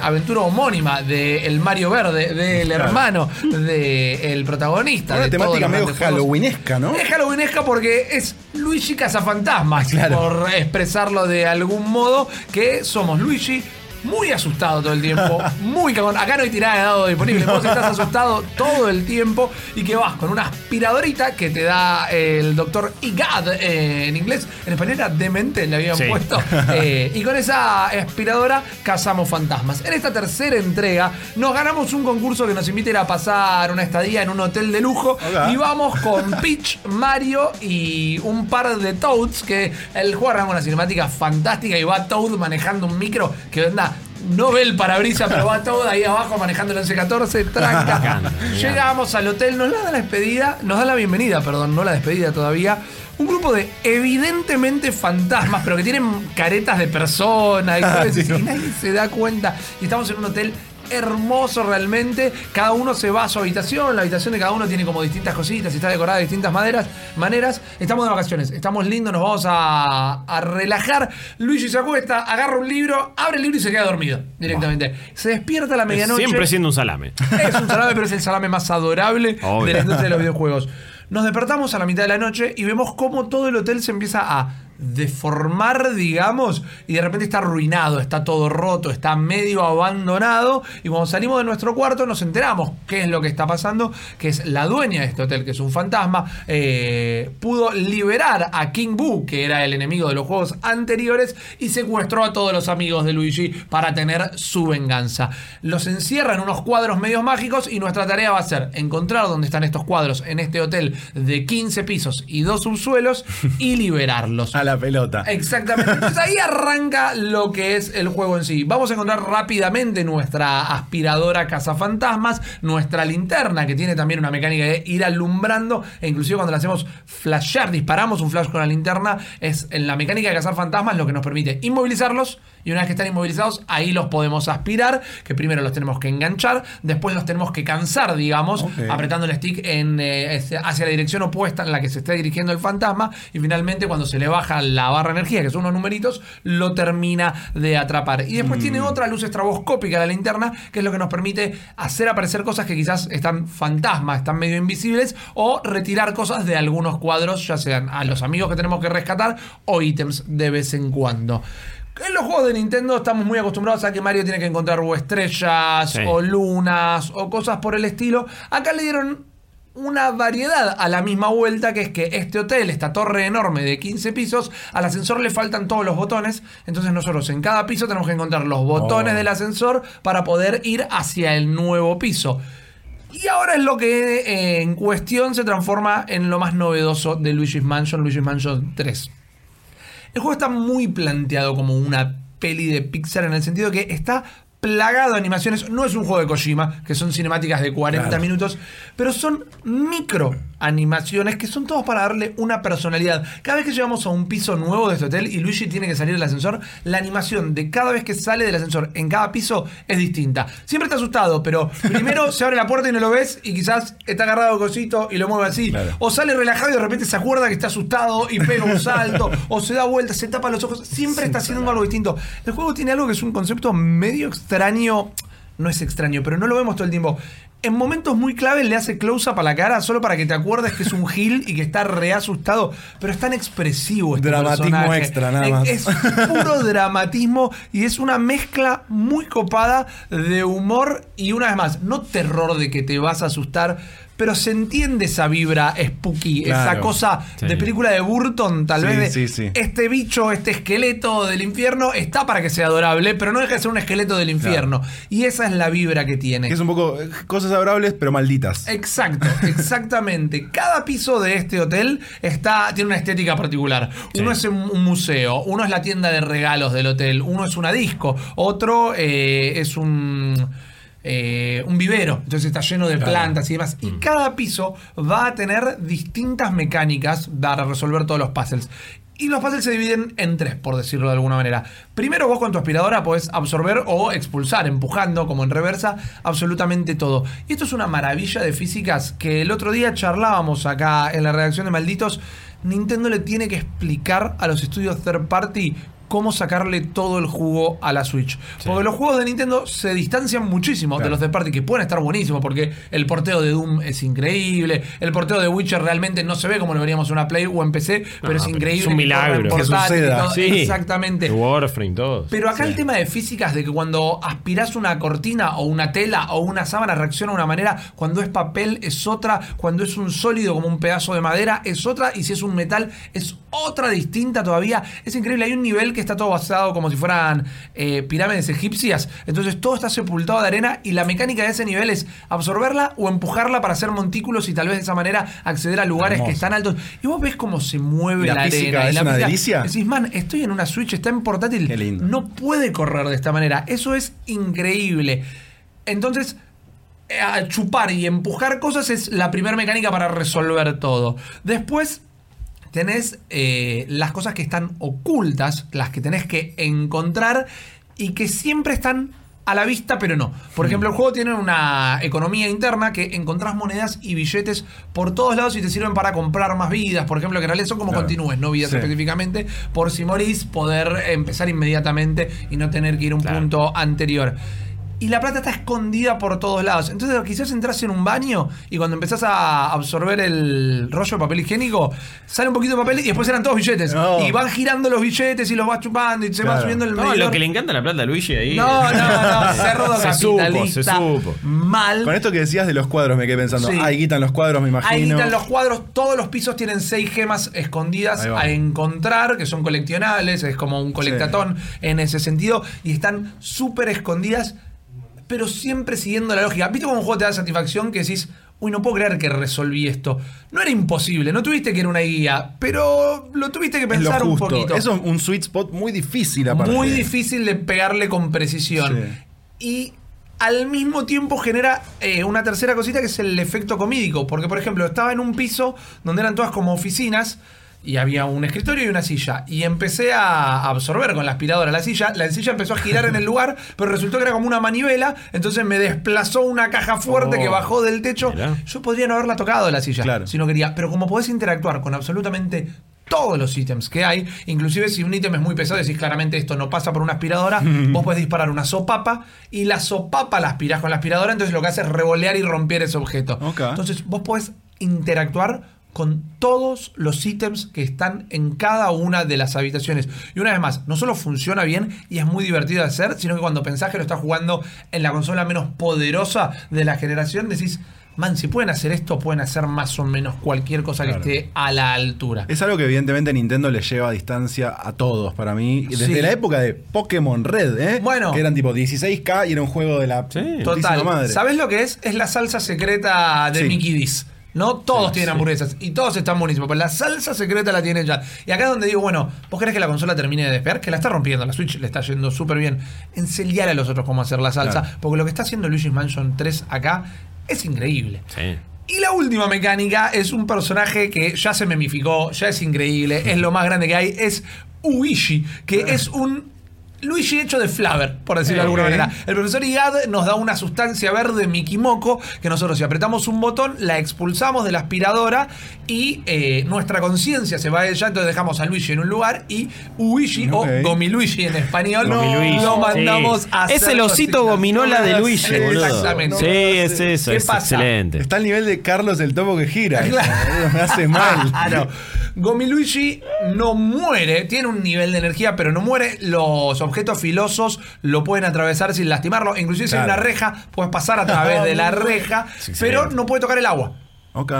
aventura homónima del Mario Verde, del Claro. hermano del protagonista. Una de temática medio halloweenesca, ¿no? Es halloweenesca porque es Luigi Cazafantasmas, Claro. por expresarlo de algún modo, que somos Luigi. Muy asustado todo el tiempo, muy cagón. Acá no hay tirada de dado disponible. Vos estás asustado todo el tiempo y que vas con una aspiradorita que te da el doctor Igad eh, en inglés. En español era demente, le habían Sí. puesto. Eh, y con esa aspiradora cazamos fantasmas. En esta tercera entrega nos ganamos un concurso que nos invita a pasar una estadía en un hotel de lujo. Y vamos con Peach, Mario y un par de Toads. Que el juego arranca una cinemática fantástica y va Toad manejando un micro que onda. No ve el parabrisas, pero va Toad ahí abajo manejando el 1114, tranca. Llegamos al hotel, nos da la despedida, nos da la bienvenida, perdón, no la despedida todavía. Un grupo de evidentemente fantasmas, pero que tienen caretas de persona y, todo eso, Sí. y nadie se da cuenta. Y estamos en un hotel hermoso realmente. Cada uno se va a su habitación. La habitación de cada uno tiene como distintas cositas y está decorada de distintas maneras. maneras. Estamos de vacaciones, estamos lindos, nos vamos a, a relajar. Luigi se acuesta, agarra un libro, abre el libro y se queda dormido directamente. Se despierta a la medianoche. Siempre siendo un salame. Es un salame, pero es el salame más adorable Obvio. de la industria de los videojuegos. Nos despertamos a la mitad de la noche y vemos cómo todo el hotel se empieza a deformar, digamos, y de repente está arruinado, está todo roto, está medio abandonado. Y cuando salimos de nuestro cuarto nos enteramos qué es lo que está pasando, que es la dueña de este hotel, que es un fantasma, eh, pudo liberar a King Boo, que era el enemigo de los juegos anteriores, y secuestró a todos los amigos de Luigi para tener su venganza. Los encierra en unos cuadros medios mágicos y nuestra tarea va a ser encontrar dónde están estos cuadros en este hotel de 15 pisos y dos subsuelos y liberarlos. A la pelota. Exactamente. Entonces ahí arranca lo que es el juego en sí. Vamos a encontrar rápidamente nuestra aspiradora cazafantasmas, nuestra linterna que tiene también una mecánica de ir alumbrando e inclusive cuando la hacemos flashear, disparamos un flash con la linterna, es en la mecánica de cazar fantasmas lo que nos permite inmovilizarlos y una vez que están inmovilizados ahí los podemos aspirar, que primero los tenemos que enganchar, después los tenemos que cansar, digamos, apretando el stick en, eh, hacia la dirección opuesta en la que se está dirigiendo el fantasma y finalmente cuando se le baja la barra de energía, que son unos numeritos, lo termina de atrapar. Y después tiene otra luz estraboscópica la linterna, que es lo que nos permite hacer aparecer cosas que quizás están fantasmas, están medio invisibles, o retirar cosas de algunos cuadros, ya sean a los amigos que tenemos que rescatar o ítems de vez en cuando. En los juegos de Nintendo estamos muy acostumbrados a que Mario tiene que encontrar o estrellas, Sí. o lunas, o cosas por el estilo. Acá le dieron una variedad a la misma vuelta, que es que este hotel, esta torre enorme de 15 pisos, al ascensor le faltan todos los botones. Entonces nosotros en cada piso tenemos que encontrar los botones Oh. del ascensor para poder ir hacia el nuevo piso. Y ahora es lo que eh, en cuestión se transforma en lo más novedoso de Luigi's Mansion, Luigi's Mansion 3. El juego está muy planteado como una peli de Pixar en el sentido que está plagado de animaciones. No es un juego de Kojima, que son cinemáticas de 40 Claro. minutos, pero son micro animaciones que son todos para darle una personalidad. Cada vez que llegamos a un piso nuevo de este hotel y Luigi tiene que salir del ascensor, la animación de cada vez que sale del ascensor en cada piso es distinta. Siempre está asustado, pero primero se abre la puerta y no lo ves y quizás está agarrado cosito y lo mueve así. Claro. O sale relajado y de repente se acuerda que está asustado y pega un salto. o se da vuelta, se tapa los ojos. Siempre está haciendo algo distinto. El juego tiene algo que es un concepto medio extraño. No es extraño, pero no lo vemos todo el tiempo. En momentos muy clave le hace close-up a la cara solo para que te acuerdes que es un gil y que está re asustado. Pero es tan expresivo este Dramatismo personaje. extra, nada Es- más. Es puro dramatismo y es una mezcla muy copada de humor y una vez más, no terror de que te vas a asustar, pero se entiende esa vibra spooky, esa cosa Sí. de película de Burton, tal Sí, vez de sí, sí. este bicho, este esqueleto del infierno está para que sea adorable, pero no deja de ser un esqueleto del infierno. Y esa es la vibra que tiene. Que es un poco eh, cosas adorables, pero malditas. Exacto, exactamente. Cada piso de este hotel está, tiene una estética particular. Uno es un, un museo, uno es la tienda de regalos del hotel, uno es una disco, otro eh, es un, eh, un vivero, entonces está lleno de plantas y demás. Y cada piso va a tener distintas mecánicas para resolver todos los puzzles. Y los puzzles se dividen en tres, por decirlo de alguna manera. Primero vos con tu aspiradora podés absorber o expulsar, empujando, como en reversa, absolutamente todo. Y esto es una maravilla de físicas que el otro día charlábamos acá en la redacción de Malditos. Nintendo le tiene que explicar a los estudios third party cómo sacarle todo el jugo a la Switch. Porque los juegos de Nintendo se distancian muchísimo de los third party, que pueden estar buenísimos, porque el porteo de Doom es increíble, el porteo de Witcher realmente no se ve como lo veríamos en una Play o en PC, pero es pero increíble. es un que milagro. Que portátil y suceda. Sí. Exactamente. Warframe, todo. Pero acá el tema de físicas, de que cuando aspirás una cortina o una tela o una sábana reacciona de una manera, cuando es papel es otra, cuando es un sólido como un pedazo de madera es otra, y si es un metal es otra distinta todavía. Es increíble, hay un nivel que está todo basado como si fueran eh, pirámides egipcias, entonces todo está sepultado de arena y la mecánica de ese nivel es absorberla o empujarla para hacer montículos y tal vez de esa manera acceder a lugares Hermoso. que están altos. Y vos ves cómo se mueve La la, arena. es la una delicia. Decís, man, estoy en una Switch, está en portátil. Qué lindo. No puede correr de esta manera. Eso es increíble. Entonces, eh, a chupar y empujar cosas es la primera mecánica para resolver todo. Después tenés eh, las cosas que están ocultas, las que tenés que encontrar y que siempre están a la vista, pero no. Por ejemplo, el juego tiene una economía interna que encontrás monedas y billetes por todos lados y te sirven para comprar más vidas. Por ejemplo, que en realidad son como Claro. continúes, no vidas Sí. específicamente. Por si morís, poder empezar inmediatamente y no tener que ir a un Claro. punto anterior. Y la plata está escondida por todos lados. Entonces, quizás entras en un baño y cuando empezás a absorber el rollo de papel higiénico, sale un poquito de papel y después eran todos billetes. No. Y van girando los billetes y los vas chupando y se va Claro. subiendo el No, medidor. lo que le encanta la plata a Luigi ahí. No, no, no, cerdo Se supo, se supo. Mal. Con esto que decías de los cuadros me quedé pensando. Sí. Ahí quitan los cuadros, me imagino. Ahí quitan los cuadros, todos los pisos tienen seis gemas escondidas va. a encontrar, que son coleccionables, es como un colectatón en ese sentido, y están súper escondidas, pero siempre siguiendo la lógica. ¿Viste cómo un juego te da satisfacción que decís, uy, no puedo creer que resolví esto? No era imposible, no tuviste que ir a una guía, pero lo tuviste que lo pensar un poquito. Eso es un sweet spot muy difícil aparte. Muy difícil de pegarle con precisión. Sí. Y al mismo tiempo genera eh, una tercera cosita que es el efecto comídico. Porque, por ejemplo, estaba en un piso donde eran todas como oficinas. Y había un escritorio y una silla. Y empecé a absorber con la aspiradora la silla. La silla empezó a girar en el lugar, pero resultó que era como una manivela. Entonces me desplazó una caja fuerte Oh. que bajó del techo. Yo podría no haberla tocado la silla Claro. si no quería. Pero como podés interactuar con absolutamente todos los ítems que hay, inclusive si un ítem es muy pesado, decís claramente esto no pasa por una aspiradora, vos podés disparar una sopapa y la sopapa la aspirás con la aspiradora, entonces lo que hace es revolear y romper ese objeto. Ok. Entonces vos podés interactuar con todos los ítems que están en cada una de las habitaciones. Y una vez más, no solo funciona bien y es muy divertido de hacer, sino que cuando pensás que lo estás jugando en la consola menos poderosa de la generación, decís, man, si pueden hacer esto, pueden hacer más o menos cualquier cosa Claro. que esté a la altura. Es algo que evidentemente Nintendo le lleva a distancia a todos para mí. Desde Sí. la época de Pokémon Red, ¿eh? Bueno. Que eran tipo 16K y era un juego de la Sí. Total. madre. ¿Sabes lo que es? Es la salsa secreta de Sí. Mickey D's. ¿No? Todos Sí, tienen sí. hamburguesas y todos están buenísimos, pero la salsa secreta la tiene ya. Y acá es donde digo, bueno, ¿vos querés que la consola termine de despegar? Que la está rompiendo, la Switch le está yendo súper bien. Enseñar a los otros cómo hacer la salsa, Claro. porque lo que está haciendo Luigi's Mansion 3 acá es increíble. Sí. Y la última mecánica es un personaje que ya se memificó, ya es increíble, es lo más grande que hay, es Uishi, que es un Luigi hecho de Flaver, por decirlo de alguna manera. El profesor Igad nos da una sustancia verde Mikimoco que nosotros si apretamos un botón la expulsamos de la aspiradora y eh, nuestra conciencia se va a ella, entonces dejamos a Luigi en un lugar y Uishi Ok. o Gomiluigi en español Gomiluigi, lo mandamos sí. a hacer Es el osito cositas. gominola de Luigi, boludo. Exactamente. Sí, es eso, ¿Qué es pasa? excelente. Está al nivel de Carlos el Topo que gira. Claro. Me hace mal. Claro. Gomi Luigi no muere, tiene un nivel de energía, pero no muere. Los objetos filosos lo pueden atravesar sin lastimarlo. Inclusive si hay Claro. una reja, puedes pasar a través de la reja, pero no puede tocar el agua.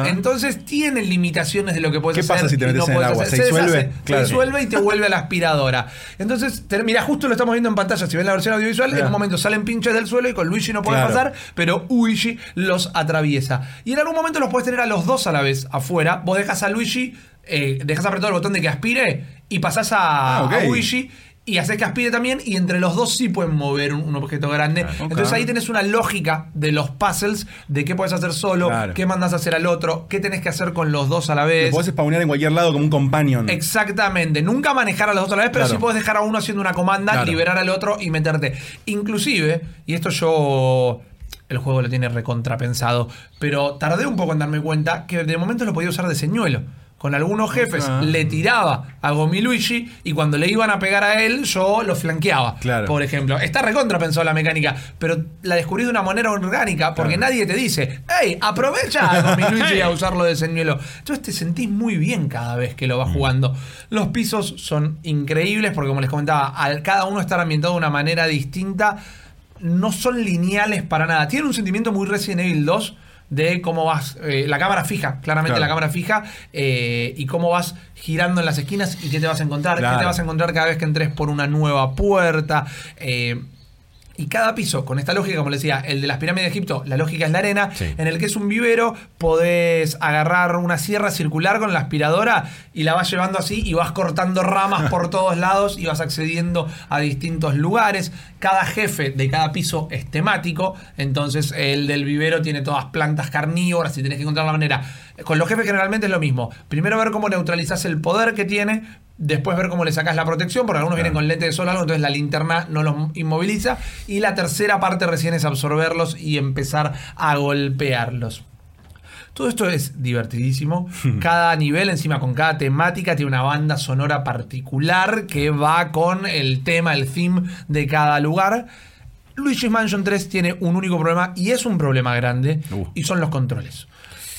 Entonces tiene limitaciones de lo que puedes ¿Qué hacer. pasa si te metes en el agua? hacer. ¿Se disuelve? deshace, Claro. Se disuelve y te vuelve a la aspiradora. Entonces, mira, justo lo estamos viendo en pantalla. Si ven la versión audiovisual, en un momento salen pinches del suelo y con Luigi no puede Claro. pasar, pero Luigi los atraviesa. Y en algún momento los puedes tener a los dos a la vez afuera. Vos dejas a Luigi, eh, dejas apretado el botón de que aspire y pasás a, Ah, a Luigi. Y haces que aspire también, y entre los dos sí pueden mover un, un objeto grande. Entonces ahí tenés una lógica de los puzzles, de qué puedes hacer solo, Claro. qué mandas a hacer al otro, qué tenés que hacer con los dos a la Lo vez. podés spawnear en cualquier lado como un companion. Exactamente, nunca manejar a los dos a la vez, pero Claro. sí puedes dejar a uno haciendo una comanda, liberar al otro y meterte. Inclusive, y esto yo el juego lo tiene recontrapensado, pero tardé un poco en darme cuenta que de momento lo podía usar de señuelo. Con algunos jefes Ah. le tiraba a Gomiluigi y cuando le iban a pegar a él, yo lo flanqueaba. Claro. Por ejemplo. Está recontrapensado la mecánica, pero la descubrí de una manera orgánica porque Claro. nadie te dice, hey, aprovecha a Gomiluigi a usarlo de señuelo. Entonces te sentís muy bien cada vez que lo Mm. vas jugando. Los pisos son increíbles porque, como les comentaba, al cada uno estar ambientado de una manera distinta, no son lineales para nada. Tiene un sentimiento muy Resident Evil 2 de cómo vas, eh, la cámara fija, claramente Claro. la cámara fija, eh, y cómo vas girando en las esquinas y qué te vas a encontrar, qué te vas a encontrar cada vez que entres por una nueva puerta. eh, y cada piso, con esta lógica, como les decía, el de las pirámides de Egipto, la lógica es la arena, Sí. en el que es un vivero, podés agarrar una sierra circular con la aspiradora y la vas llevando así y vas cortando ramas por todos lados y vas accediendo a distintos lugares. Cada jefe de cada piso es temático, entonces el del vivero tiene todas plantas carnívoras y tenés que encontrar la manera. Con los jefes generalmente es lo mismo. Primero ver cómo neutralizás el poder que tiene, después ver cómo le sacás la protección, porque algunos vienen con lente de sol algo, entonces la linterna no los inmoviliza. Y la tercera parte recién es absorberlos y empezar a golpearlos. Todo esto es divertidísimo. Cada nivel, encima con cada temática, tiene una banda sonora particular que va con el tema, el theme de cada lugar. Luigi's Mansion 3 tiene un único problema y es un problema grande Uh. y son los controles.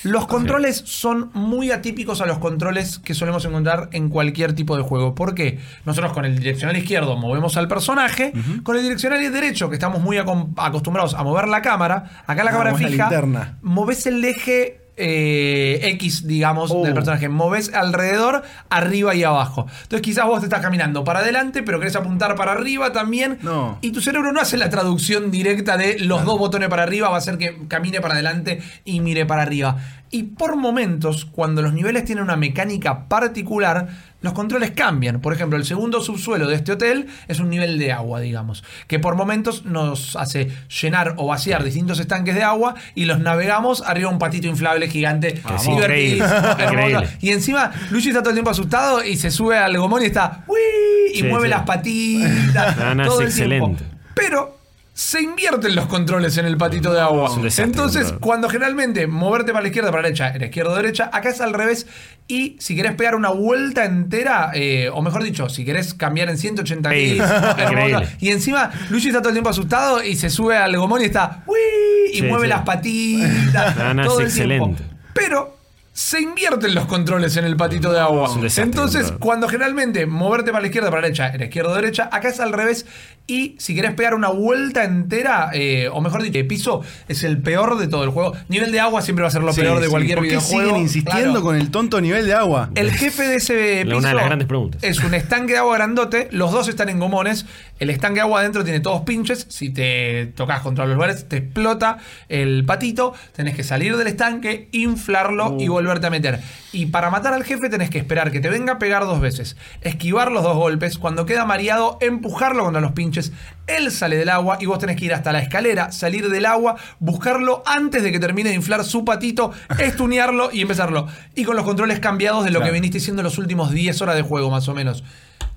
Los controles son muy atípicos a los controles que solemos encontrar en cualquier tipo de juego. ¿Por qué? Nosotros con el direccional izquierdo movemos al personaje, con el direccional derecho, que estamos muy acostumbrados a mover la cámara, acá la Ah, cámara fija, moves el eje eh, X, digamos, Oh. del personaje. Moves alrededor, arriba y abajo. Entonces quizás vos te estás caminando para adelante, pero querés apuntar para arriba también. No. Y tu cerebro no hace la traducción directa de los dos botones para arriba, va a hacer que camine para adelante y mire para arriba. Y por momentos, cuando los niveles tienen una mecánica particular, los controles cambian. Por ejemplo, el segundo subsuelo de este hotel es un nivel de agua, digamos, que por momentos nos hace llenar o vaciar distintos estanques de agua y los navegamos arriba de un patito inflable gigante. Vamos. Increíble. Y encima, Luigi está todo el tiempo asustado y se sube al gomón y está ¡Uy! y Sí, mueve sí. las patitas. No, no, todo es el tiempo. excelente. Pero se invierten los controles en el patito de agua. Desastre, Entonces, cuando generalmente moverte para la izquierda, para la derecha, era izquierda o derecha, acá es al revés. Y si querés pegar una vuelta entera, eh, o mejor dicho, si querés cambiar en 180 Sí, kills, increíble. hermoso. y encima Luigi está todo el tiempo asustado y se sube al gomón y está ¡Uy! y Sí, mueve sí. las patitas. No, no, todo es el tiempo. excelente. Pero se invierten los controles en el patito de agua. Desastre, Entonces, cuando generalmente moverte para la izquierda, para la derecha, era izquierda o derecha, acá es al revés. Y si querés pegar una vuelta entera, eh, o mejor dicho, piso, es el peor de todo el juego. Nivel de agua siempre va a ser lo Sí, peor de sí. cualquier ¿Por qué videojuego. siguen insistiendo Claro. con el tonto nivel de agua? El jefe de ese Una piso de las grandes preguntas. es un estanque de agua grandote. Los dos están en gomones. El estanque de agua adentro tiene todos pinches. Si te tocas contra los lugares, te explota el patito. Tenés que salir del estanque, inflarlo Uh. y volverte a meter. Y para matar al jefe tenés que esperar que te venga a pegar dos veces. Esquivar los dos golpes. Cuando queda mareado, empujarlo contra los pinches. Él sale del agua y vos tenés que ir hasta la escalera, salir del agua, buscarlo antes de que termine de inflar su patito, estunearlo y empezarlo. Y con los controles cambiados de lo Claro. que viniste haciendo los últimos 10 horas de juego, más o menos.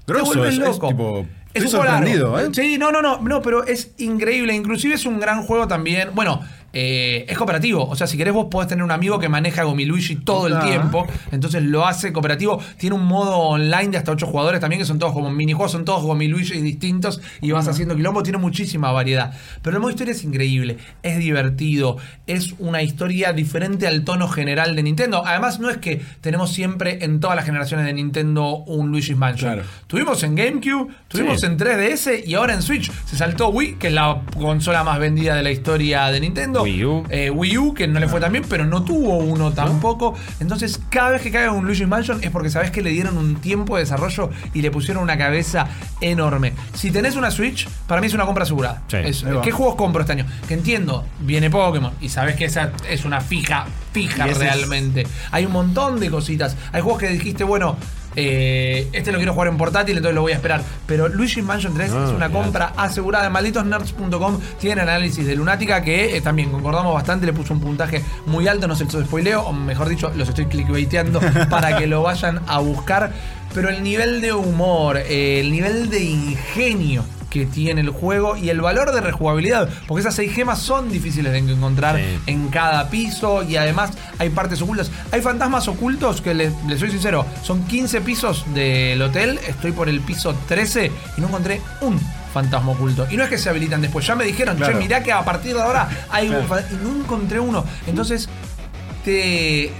Te Grosso, vuelves es- tipo- Es un juego largo. ¿eh? Sí, no, no, no, no, pero es increíble. Inclusive es un gran juego también. Bueno, eh, es cooperativo. O sea, si querés vos podés tener un amigo que maneja Gomiluigi todo el tiempo. Entonces lo hace cooperativo. Tiene un modo online de hasta 8 jugadores también, que son todos como minijuegos, son todos Gomiluigi distintos y vas haciendo quilombo. Tiene muchísima variedad. Pero el modo historia es increíble. Es divertido. Es una historia diferente al tono general de Nintendo. Además, no es que tenemos siempre en todas las generaciones de Nintendo un Luigi's Mansion. Claro. Tuvimos en GameCube, tuvimos Sí. en 3DS y ahora en Switch. Se saltó Wii, que es la consola más vendida de la historia de Nintendo. Wii U. Eh, Wii U, que no le fue tan bien, pero no tuvo uno tampoco. Entonces, cada vez que cae un Luigi's Mansion es porque sabes que le dieron un tiempo de desarrollo y le pusieron una cabeza enorme. Si tenés una Switch, para mí es una compra asegurada. Sí. Es- Ahí va. ¿Qué juegos compro este año? Que entiendo, viene Pokémon y sabes que esa es una fija, fija Y ese es- realmente. Hay un montón de cositas. Hay juegos que dijiste, bueno, eh, este lo quiero jugar en portátil, entonces lo voy a esperar. Pero Luigi Mansion 3 Ah, es una compra asegurada. Malditosnerds.com tiene análisis de Lunática que eh, también concordamos bastante, le puso un puntaje muy alto, no se los spoileo, o mejor dicho, los estoy clickbaiteando para que lo vayan a buscar. Pero el nivel de humor, eh, el nivel de ingenio que tiene el juego y el valor de rejugabilidad, porque esas seis gemas son difíciles de encontrar Sí. en cada piso y además hay partes ocultas. Hay fantasmas ocultos que les, les soy sincero, son 15 pisos del hotel, estoy por el piso 13 y no encontré un fantasma oculto. Y no es que se habilitan después, ya me dijeron, Claro. che, mirá que a partir de ahora hay un Claro. fa- y no encontré uno. Entonces, te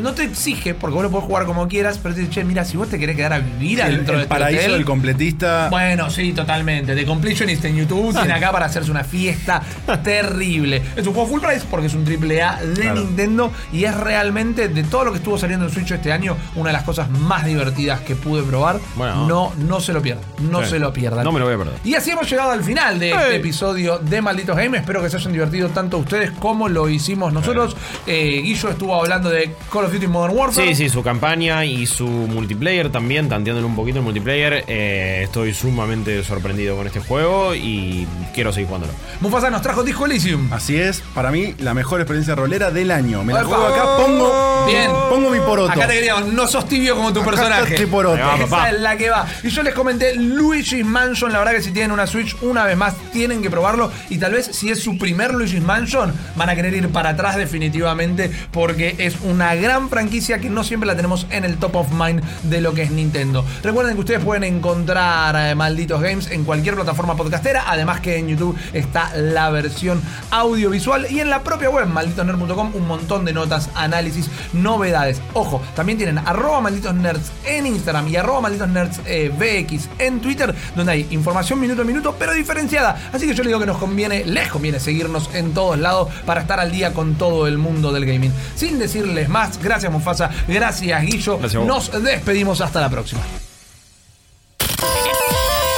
no te exige, porque vos lo podés jugar como quieras, pero te dice, che, mira, si vos te querés quedar a vivir El, adentro el de este paraíso hotel, del completista. bueno, sí, totalmente. The Completionist en YouTube tiene acá para hacerse una fiesta terrible. Es un juego full price porque es un triple A de Claro. Nintendo y es realmente de todo lo que estuvo saliendo en Switch este año una de las cosas más divertidas que pude probar. Bueno. no, no se lo pierdan, no Sí. se lo pierdan. No me lo voy a perder. Y así hemos llegado al final de este Hey. episodio de Malditos Games. Espero que se hayan divertido tanto ustedes como lo hicimos nosotros. Eh, Guillo estuvo hablando de Call of Duty Modern Warfare. Sí, sí, su campaña y su multiplayer también, tanteándole un poquito el multiplayer. Eh, estoy sumamente sorprendido con este juego y quiero seguir jugándolo. Mufasa nos trajo Disco Elysium. Así es, para mí, la mejor experiencia rolera del año. Me la Opa. juego acá, pongo, Bien. pongo mi poroto. Acá te queríamos, no sos tibio como tu Acá personaje. está este poroto. Va, Esa es la que va. Y yo les comenté Luigi's Mansion. La verdad que si tienen una Switch, una vez más tienen que probarlo. Y tal vez si es su primer Luigi's Mansion, van a querer ir para atrás definitivamente. Porque es una gran franquicia que no siempre la tenemos en el top of mind de lo que es Nintendo. Recuerden que ustedes pueden encontrar eh, Malditos Games en cualquier plataforma podcastera. Además que en YouTube está la versión audiovisual. Y en la propia web, malditosnerd.com, un montón de notas, análisis, novedades. Ojo, también tienen arroba malditos nerds en Instagram y arroba malditos nerds eh, BX en Twitter, donde hay información minuto a minuto, pero diferenciada. Así que yo les digo que nos conviene, les conviene seguirnos en todos lados para estar al día con todo el mundo del gaming. Sin decirles más, gracias Mufasa, gracias Guillo. Gracias a vos. nos despedimos hasta la próxima.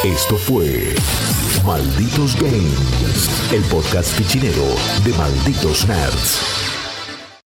Esto fue Malditos Games, el podcast fichinero de Malditos Nerds.